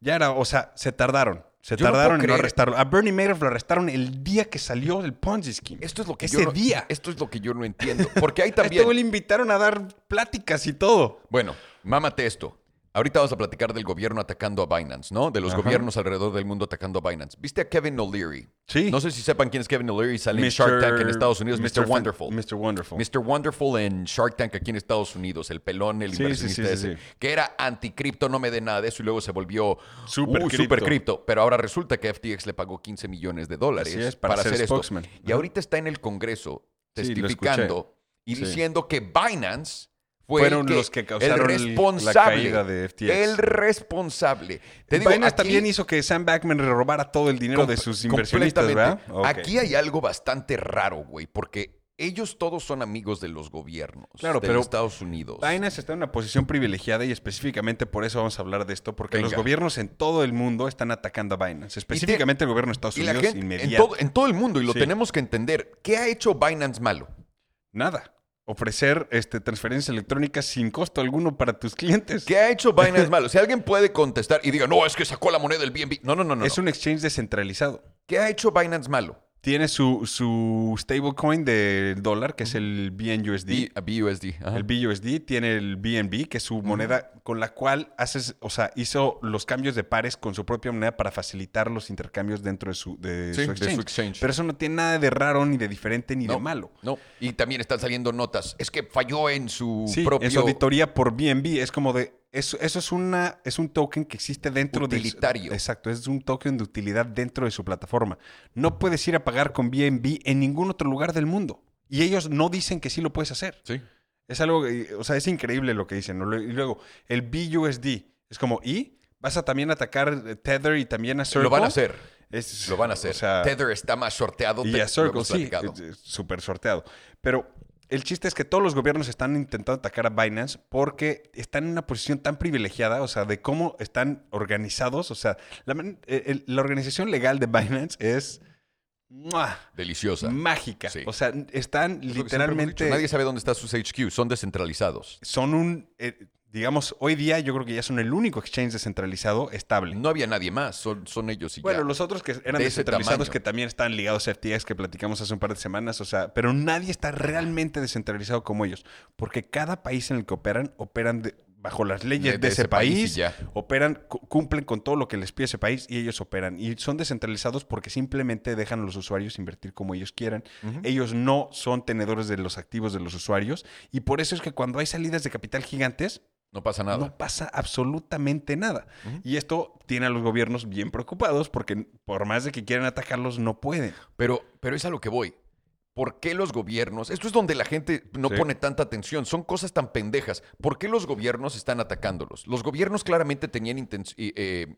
ya era, o sea, se tardaron. Se Yo tardaron en no creer- arrestarlo. A Bernie Madoff lo arrestaron el día que salió el Ponzi Scheme. Esto es lo que Ese yo no- día. Esto es lo que yo no entiendo. Porque hay también. güey le invitaron a dar pláticas y todo. Bueno, mámate esto. Ahorita vamos a platicar del gobierno atacando a Binance, ¿no? De los Ajá. gobiernos alrededor del mundo atacando a Binance. ¿Viste a Kevin O'Leary? Sí. No sé si sepan quién es Kevin O'Leary. Sale en Shark Tank en Estados Unidos. Mr. Wonderful. Mr. Wonderful. Mr. Wonderful en Shark Tank aquí en Estados Unidos, el pelón, el Sí, sí, inversionista sí, sí, ese, sí. que era anticripto, no me dé nada de eso y luego se volvió uh, cripto. super cripto. Pero ahora resulta que FTX le pagó 15 millones de dólares Así es, para ser hacer esto. spokesman. Y Ajá. ahorita está en el Congreso Sí, lo testificando y Sí. diciendo que Binance fue Fueron que, los que causaron el el- la responsable, caída de FTX. El responsable. Te digo, Binance aquí- también hizo que Sam Backman robara todo el dinero de sus inversionistas. Aquí hay algo bastante raro, güey, porque ellos todos son amigos de los gobiernos Claro, de pero Estados Unidos. Binance está en una posición privilegiada y específicamente por eso vamos a hablar de esto, porque Venga. los gobiernos en todo el mundo están atacando a Binance, específicamente el gobierno de Estados Unidos gente en inmediato. todo, en todo el mundo, y lo Sí. tenemos que entender, ¿qué ha hecho Binance malo? Nada. Ofrecer este, transferencias electrónicas sin costo alguno para tus clientes. ¿Qué ha hecho Binance malo? Si alguien puede contestar y diga, no, es que sacó la moneda del BNB. No, no, no, no. es no. un exchange descentralizado. ¿Qué ha hecho Binance malo? Tiene su, su stablecoin del dólar, que es el BNUSD. B- BUSD. ajá. El BUSD tiene el BNB, que es su moneda con la cual haces, o sea, hizo los cambios de pares con su propia moneda para facilitar los intercambios dentro de su, de Sí, su de su exchange. exchange. Pero eso no tiene nada de raro, ni de diferente, ni No, de malo. No. Y también están saliendo notas. Es que falló en su Sí, propio. en su auditoría por BNB es como de eso, eso es una es un token que existe dentro Utilitario. de exacto es un token de utilidad dentro de su plataforma. No puedes ir a pagar con BNB en ningún otro lugar del mundo y ellos no dicen que sí lo puedes hacer. Sí. Es algo, eh, o sea, es increíble lo que dicen. ¿no? Y luego el BUSD es como y vas a también atacar eh, Tether y también a Circle. Lo van a hacer. Es- Lo van a hacer. o sea, Tether está más sorteado. y a Circle, sí, es- es súper sorteado. Pero el chiste es que todos los gobiernos están intentando atacar a Binance porque están en una posición tan privilegiada, o sea, de cómo están organizados. O sea, la, eh, el- la organización legal de Binance es ¡mua! Deliciosa. mágica. Sí. O sea, están Es literalmente... Nadie sabe dónde están sus HQ. Son descentralizados. Son un... eh, digamos, hoy día yo creo que ya son el único exchange descentralizado estable. No había nadie más. Son, son ellos y Bueno, ya. los otros que eran De descentralizados que también están ligados a FTX que platicamos hace un par de semanas, o sea, pero nadie está realmente descentralizado como ellos, porque cada país en el que operan operan de- bajo las leyes De- ese ese país y país, ya. operan cu- cumplen con todo lo que les pide ese país y ellos operan y son descentralizados porque simplemente dejan a los usuarios invertir como ellos quieran. Ellos no son tenedores de los activos de los usuarios y por eso es que cuando hay salidas de capital gigantes No pasa nada. no pasa absolutamente nada. Y esto tiene a los gobiernos bien preocupados porque por más de que quieran atacarlos, no pueden. Pero, pero es a lo que voy. ¿Por qué los gobiernos? Esto es donde la gente no Sí. pone tanta atención. Son cosas tan pendejas. ¿Por qué los gobiernos están atacándolos? Los gobiernos claramente tenían intenc- y, eh,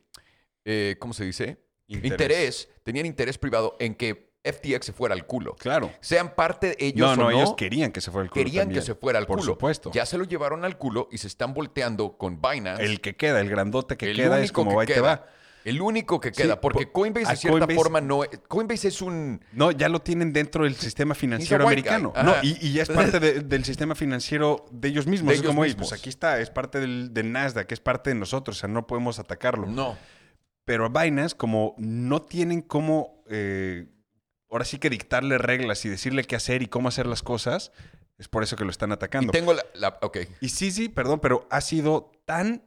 eh, ¿cómo se dice? Interés. Tenían interés privado en que FTX se fuera al culo. Claro. Sean parte ellos no, o no, no. ellos querían que se fuera al culo. querían también. que se fuera al Por culo. supuesto. Ya se lo llevaron al culo y se están volteando con Binance. El que queda, el grandote que El queda es como que ahí te va. El único que Sí, queda. porque po- Coinbase, de cierta Coinbase- forma, no. Coinbase es un. No, ya lo tienen dentro del sistema financiero americano. No, y, y ya es parte de- del sistema financiero de ellos mismos. De es ellos como, "Ey, mismos. pues aquí está, es parte del, del Nasdaq, es parte de nosotros, o sea, no podemos atacarlo. No. Pero a Binance, como no tienen cómo, eh, ahora sí que dictarle reglas y decirle qué hacer y cómo hacer las cosas, es por eso que lo están Y atacando. tengo la. la- ok. Y sí, sí, perdón, pero ha sido tan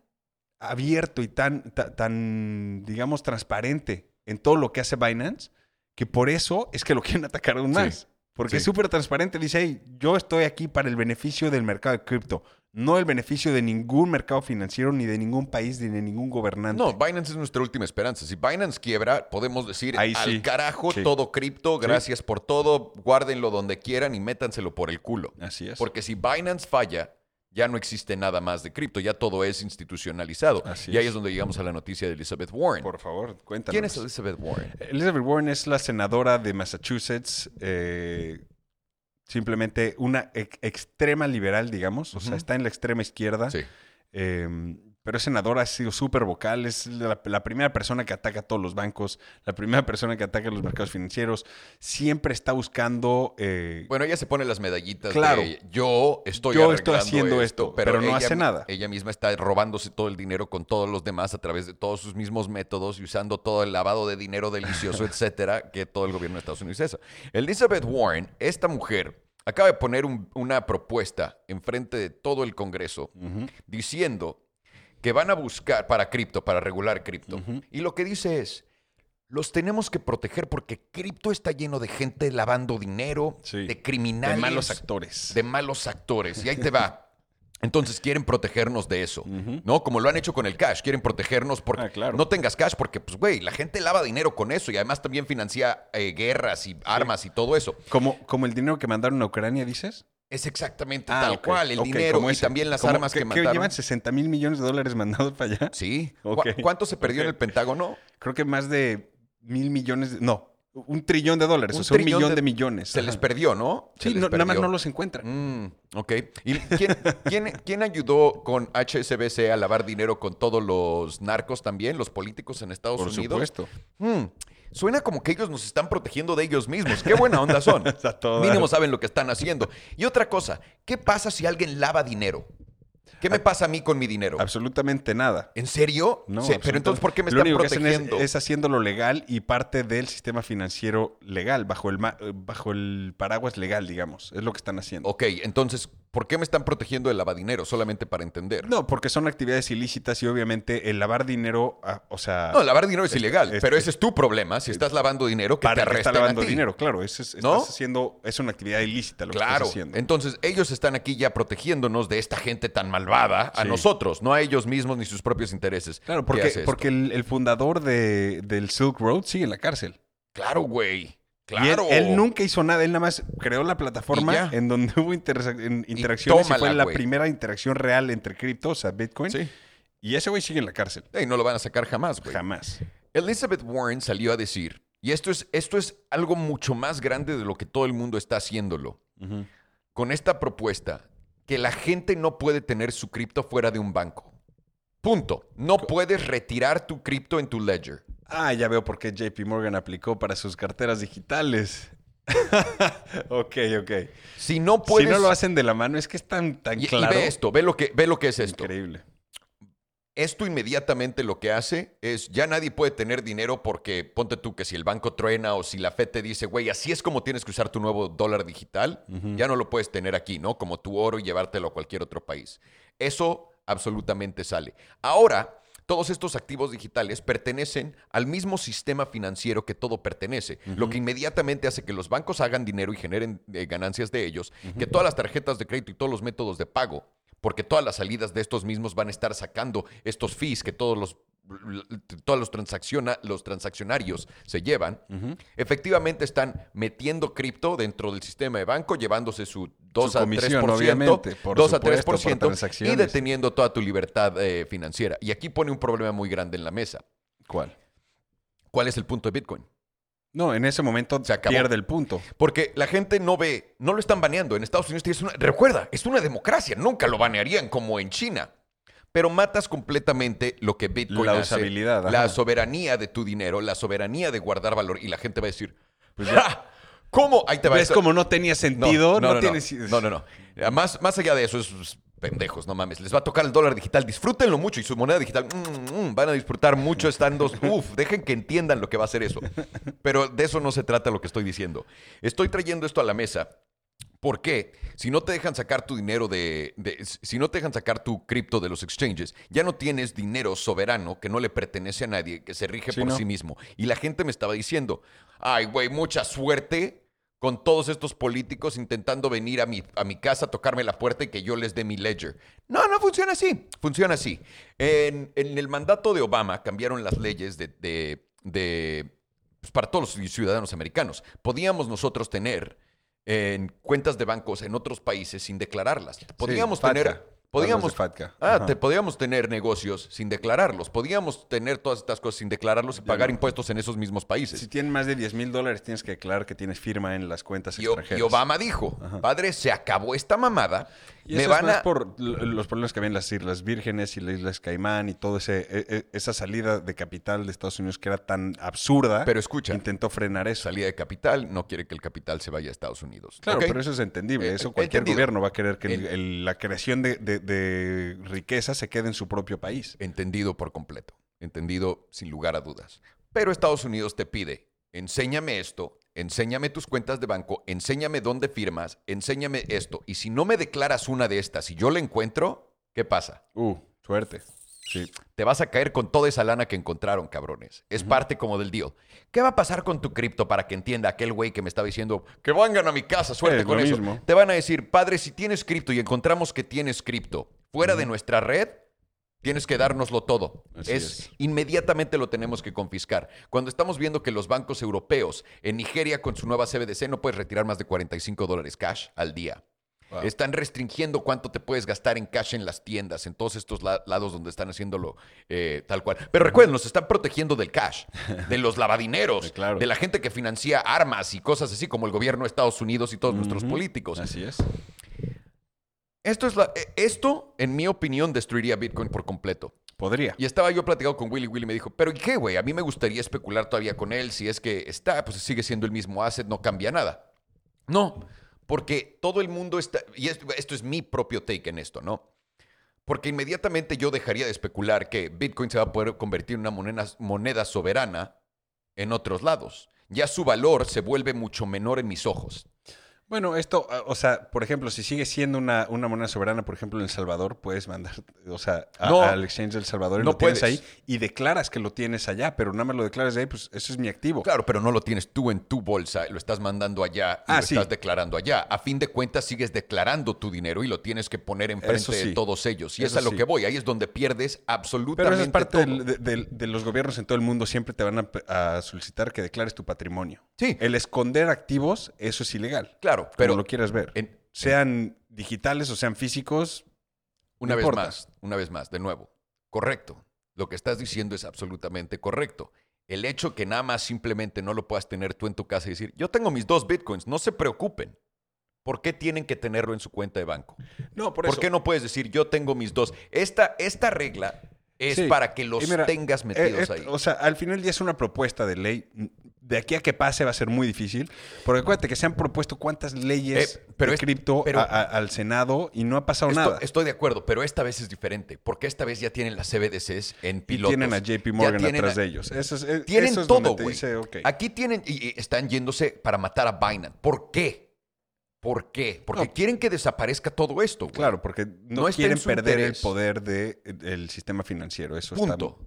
abierto y tan, ta- tan, digamos, transparente en todo lo que hace Binance, que por eso es que lo quieren atacar aún Sí, más. Porque sí. es súper transparente. Dice, hey, yo estoy aquí para el beneficio del mercado de cripto, no el beneficio de ningún mercado financiero, ni de ningún país, ni de ningún gobernante. No, Binance es nuestra última esperanza. Si Binance quiebra, podemos decir Ahí al sí. carajo Sí. todo cripto, gracias por todo, guárdenlo donde quieran y métanselo por el culo. Así es. Porque si Binance falla, ya no existe nada más de cripto, ya todo es institucionalizado. Así y ahí es. es donde llegamos a la noticia de Elizabeth Warren. Por favor, cuéntanos. ¿Quién es Elizabeth Warren? Elizabeth Warren es la senadora de Massachusetts, eh, simplemente una ex- extrema liberal, digamos, o sea, está en la extrema izquierda, Sí. eh, pero es senadora, ha sido súper vocal, es la, la primera persona que ataca a todos los bancos, la primera persona que ataca a los mercados financieros, siempre está buscando... eh, Bueno, ella se pone las medallitas Claro. de yo estoy Yo estoy haciendo esto, pero no ella- hace nada. Ella misma está robándose todo el dinero con todos los demás a través de todos sus mismos métodos y usando todo el lavado de dinero delicioso, etcétera, que todo el gobierno de Estados Unidos hace. Elizabeth Warren, esta mujer, acaba de poner un- una propuesta enfrente de todo el Congreso diciendo que van a buscar para cripto, para regular cripto. Y lo que dice es, los tenemos que proteger porque cripto está lleno de gente lavando dinero, Sí. de criminales, de malos actores. de malos actores. Y ahí te va. Entonces quieren protegernos de eso. ¿no? Como lo han hecho con el cash, quieren protegernos porque Ah, claro. no tengas cash porque, pues, güey, la gente lava dinero con eso y además también financia eh, guerras y armas y todo eso. Como, como el dinero que mandaron a Ucrania, dices. Es exactamente Ah, tal cual, el dinero y ese. también las armas que, que mataron. llevan 60 mil millones de dólares mandados para allá. Sí. ¿Cu- Ok. ¿Cuánto se perdió en el Pentágono? Creo que más de mil millones, de- no, un trillón de dólares, Un o sea, un millón de- de, millones. Se les perdió, ¿no? Sí, nada más no los encuentran. Mm, ok. ¿Y quién, quién, quién ayudó con HSBC a lavar dinero con todos los narcos también, los políticos en Estados Por Unidos? supuesto. Mm, Suena como que ellos nos están protegiendo de ellos mismos. Qué buena onda son. Mínimo saben lo que están haciendo. Y otra cosa, ¿qué pasa si alguien lava dinero? ¿Qué me pasa a mí con mi dinero? Absolutamente nada. ¿En serio? No, Sí, pero entonces, ¿por qué me Lo están único que hacen es- protegiendo? Es, haciéndolo legal y parte del sistema financiero legal, bajo el, eh, bajo el paraguas legal, digamos. Es lo que están haciendo. Ok, entonces, ¿por qué me están protegiendo del lavadinero? Solamente para entender. No, porque son actividades ilícitas y obviamente el lavar dinero, ah, o sea, No, lavar dinero es ilegal, es- pero es- ese es tu problema. Si estás lavando dinero, que para te que está lavando a ti. dinero, claro. Eso es, ¿No? estás haciendo, es una actividad ilícita lo que Claro. estás haciendo. Entonces, ellos están aquí ya protegiéndonos de esta gente tan malvada a Sí. nosotros, no a ellos mismos ni sus propios intereses. Claro, ¿Qué porque, porque el, el fundador de- del Silk Road sigue en la cárcel. Claro, güey. Y él, Claro. él nunca hizo nada, él nada más creó la Y plataforma en donde hubo en- interacciones y, tómala, fue la primera interacción real entre criptos, sea, Bitcoin. Sí. Y ese güey sigue en la cárcel. Ey, no lo van a sacar jamás, güey. Jamás. Elizabeth Warren salió a decir, y esto es, esto es algo mucho más grande de lo que todo el mundo está haciéndolo, con esta propuesta, que la gente no puede tener su cripto fuera de un banco. Punto. No puedes retirar tu cripto en tu ledger. Ah, ya veo por qué JP Morgan aplicó para sus carteras digitales. ok, ok. Si no puedes... Si no lo hacen de la mano, es que es tan, tan y, y claro. ve esto, ve lo, que, ve lo que es esto. Increíble. Esto inmediatamente lo que hace es, ya nadie puede tener dinero porque ponte tú que si el banco truena o si la FED te dice, güey, así es como tienes que usar tu nuevo dólar digital, ya no lo puedes tener aquí, ¿no? Como tu oro y llevártelo a cualquier otro país. Eso absolutamente sale. Ahora, todos estos activos digitales pertenecen al mismo sistema financiero que todo pertenece, lo que inmediatamente hace que los bancos hagan dinero y generen eh, ganancias de ellos, que todas las tarjetas de crédito y todos los métodos de pago, porque todas las salidas de estos mismos van a estar sacando estos fees que todos los todos los, transacciona, los transaccionarios se llevan, efectivamente están metiendo cripto dentro del sistema de banco, llevándose su 2 Su a comisión, 3%, obviamente, por 2 a supuesto, por 3% y transacciones. deteniendo toda tu libertad eh, financiera. Y aquí pone un problema muy grande en la mesa. ¿Cuál? ¿Cuál es el punto de Bitcoin? No, en ese momento Se acabó. pierde el punto. Porque la gente no ve, no lo están baneando. En Estados Unidos tienes una. Recuerda, es una democracia. Nunca lo banearían como en China. Pero matas completamente lo que Bitcoin La hace. usabilidad, ajá. La soberanía de tu dinero, la soberanía de guardar valor. Y la gente va a decir, "Ja, ¿cómo? Ahí te va. ¿Ves esto". como no tenía sentido? No, no, no, tiene... no, no, no. Más, más allá de eso, es pendejos, no mames. Les va a tocar el dólar digital. Disfrútenlo mucho y su moneda digital mm, mm, van a disfrutar mucho estando. Uf, dejen que entiendan lo que va a hacer eso. Pero de eso no se trata lo que estoy diciendo. Estoy trayendo esto a la mesa. ¿Por qué? Si no te dejan sacar tu dinero de, de- Si no te dejan sacar tu cripto de los exchanges, ya no tienes dinero soberano que no le pertenece a nadie, que se rige Sí, por no. sí mismo. Y la gente me estaba diciendo, ay, güey, mucha suerte con todos estos políticos intentando venir a mi, a mi casa, tocarme la puerta y que yo les dé mi ledger. No, no funciona así. Funciona así. En, en el mandato de Obama cambiaron las leyes de, de- de, pues, para todos los ciudadanos americanos. Podíamos nosotros tener en cuentas de bancos en otros países sin declararlas. Podíamos FATCA. tener... Podíamos. Ah, te, podíamos tener negocios sin declararlos. Podíamos tener todas estas cosas sin declararlos y pagar impuestos en esos mismos países. Si tienen más de 10 mil dólares, tienes que declarar que tienes firma en las cuentas Y, extranjeras. y Obama dijo, padre, se acabó esta mamada. Y me eso van es más a... por los problemas que había en las Islas Vírgenes y las Islas Caimán y ese e- e- esa salida de capital de Estados Unidos que era tan absurda. Pero escucha. Intentó frenar eso. Salida de capital, no quiere que el capital se vaya a Estados Unidos. Claro, pero eso es entendible. Eh, Eso cualquier entendido. gobierno va a querer que el- En- el- la creación de, de- de riqueza se quede en su propio país. Entendido por completo. Entendido sin lugar a dudas. Pero Estados Unidos te pide, enséñame esto, enséñame tus cuentas de banco, enséñame dónde firmas, enséñame esto. Y si no me declaras una de estas y yo la encuentro, ¿qué pasa? Uh, suerte. Sí. Te vas a caer con toda esa lana que encontraron, cabrones. Es parte como del deal. ¿Qué va a pasar con tu cripto para que entienda aquel güey que me estaba diciendo que vengan a mi casa, suerte Es con eso? mismo. Te van a decir, padre, si tienes cripto y encontramos que tienes cripto fuera de nuestra red, tienes que dárnoslo todo. Es, es. Inmediatamente lo tenemos que confiscar. Cuando estamos viendo que los bancos europeos en Nigeria con su nueva CBDC no puedes retirar más de 45 dólares cash al día. Wow. Están restringiendo cuánto te puedes gastar en cash en las tiendas, en todos estos la- lados donde están haciéndolo eh, tal cual. Pero recuerden, nos están protegiendo del cash, de los lavadineros, Sí, claro. de la gente que financia armas y cosas así, como el gobierno de Estados Unidos y todos nuestros políticos. Así es. Esto, es la- eh, esto, en mi opinión, destruiría Bitcoin por completo. Podría. Y estaba yo platicando con Willy. Willy me dijo, ¿pero y qué, güey? A mí me gustaría especular todavía con él. Si es que está, pues sigue siendo el mismo asset, no cambia nada. No, porque todo el mundo está. Y esto, esto es mi propio take en esto, ¿no? Porque inmediatamente yo dejaría de especular que Bitcoin se va a poder convertir en una moneda, moneda soberana en otros lados. Ya su valor se vuelve mucho menor en mis ojos. Bueno, esto, ah, o sea, por ejemplo, si sigue siendo una, una moneda soberana, por ejemplo, en El Salvador, puedes mandar, o sea, a- No. al exchange del Salvador y No lo tienes puedes. ahí y declaras que lo tienes allá, pero nada más lo declaras de ahí, pues eso es mi activo. Claro, pero no lo tienes tú en tu bolsa, lo estás mandando allá y Ah, lo sí. estás declarando allá. A fin de cuentas, sigues declarando tu dinero y lo tienes que poner enfrente Eso de sí. todos ellos. Y Eso es a lo sí. que voy. Ahí es donde pierdes Pero absolutamente eso es parte todo. del- de, de- de los gobiernos en todo el mundo, siempre te van a, a solicitar que declares tu patrimonio. Sí, El esconder activos, eso es ilegal, claro, pero lo quieras ver. en- Sean digitales o sean físicos, una no vez importa. más, una vez más, de nuevo, correcto. Lo que estás diciendo es absolutamente correcto. El hecho que nada más simplemente no lo puedas tener tú en tu casa y decir, yo tengo mis dos bitcoins, no se preocupen. ¿Por qué tienen que tenerlo en su cuenta de banco? no, por, ¿Por, eso. qué no puedes decir, yo tengo mis dos? Esta, esta regla es Sí. para que los mira, tengas Eh, metidos ahí. O sea, al final ya es una propuesta de ley. De aquí a que pase va a ser muy difícil. Porque acuérdate que se han propuesto cuántas leyes Eh, pero de es- cripto pero- a- a- al Senado y no ha pasado Esto- nada. Estoy de acuerdo, pero esta vez es diferente, porque esta vez ya tienen las CBDCs en y pilotos. tienen a JP Morgan atrás de ellos. Eso es, eh, Tienen eso es donde todo, güey. dice, ok. Aquí tienen y y están yéndose para matar a Binance. ¿Por qué? ¿Por qué? Porque No. quieren que desaparezca todo esto, güey. Claro, porque no, quieren perder interés. el poder del sistema financiero. Eso está- Punto.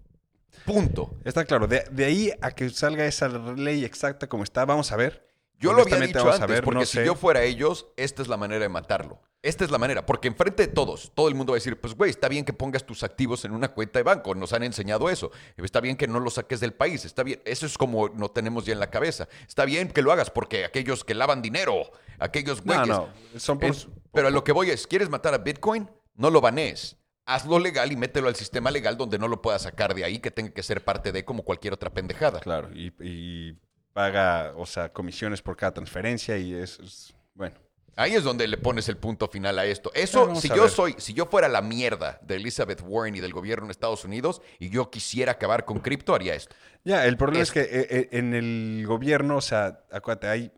Punto. Está, claro. De, de ahí a que salga esa ley exacta como está, vamos a ver. Yo lo había dicho antes, a ver, porque no si sé. yo fuera ellos, esta es la manera de matarlo. Esta es la manera, porque enfrente de todos, todo el mundo va a decir, pues güey, está bien que pongas tus activos en una cuenta de banco, nos han enseñado eso. Está bien que no lo saques del país, está bien, eso es como no tenemos ya en la cabeza. Está bien que lo hagas porque aquellos que lavan dinero, aquellos No, güeyes... no. Son por- Es- pero a lo que voy es, ¿quieres matar a Bitcoin? No lo banees. Hazlo legal y mételo al sistema legal donde no lo puedas sacar de ahí, que tenga que ser parte de como cualquier otra pendejada. Claro, y, y paga, o sea, comisiones por cada transferencia y eso es, bueno. Ahí es donde le pones el punto final a esto. Eso, si yo ver. soy, si yo fuera la mierda de Elizabeth Warren y del gobierno de Estados Unidos y yo quisiera acabar con cripto, haría esto. Ya, el problema es, Es- que eh, eh, en el gobierno, o sea, acuérdate, hay,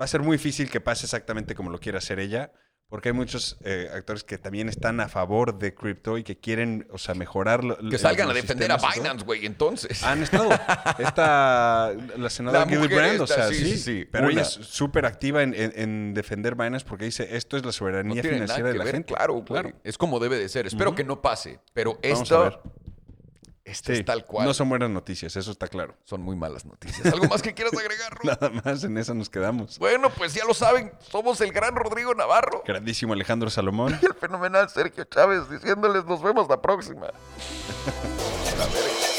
va a ser muy difícil que pase exactamente como lo quiera hacer ella, porque hay muchos eh, actores que también están a favor de cripto y que quieren, o sea, mejorar lo- Que salgan a defender a. Binance, güey, entonces. Han estado. Esta, la senadora La Gillibrand, mujer o esta, sea, sí, sí, Pero ella es súper activa en, en- en defender Binance porque dice, esto es la soberanía financiera de la ver, gente. claro, claro. Es como debe de ser. Espero que no pase, pero esto, Sí, es tal cual. No son buenas noticias, eso está claro. Son muy malas noticias. ¿Algo más que quieras agregar, Ro? Nada más en eso nos quedamos. Bueno, pues ya lo saben, somos el gran Rodrigo Navarro Grandísimo Alejandro Salomón. y el fenomenal Sergio Chávez diciéndoles nos vemos la próxima. A ver.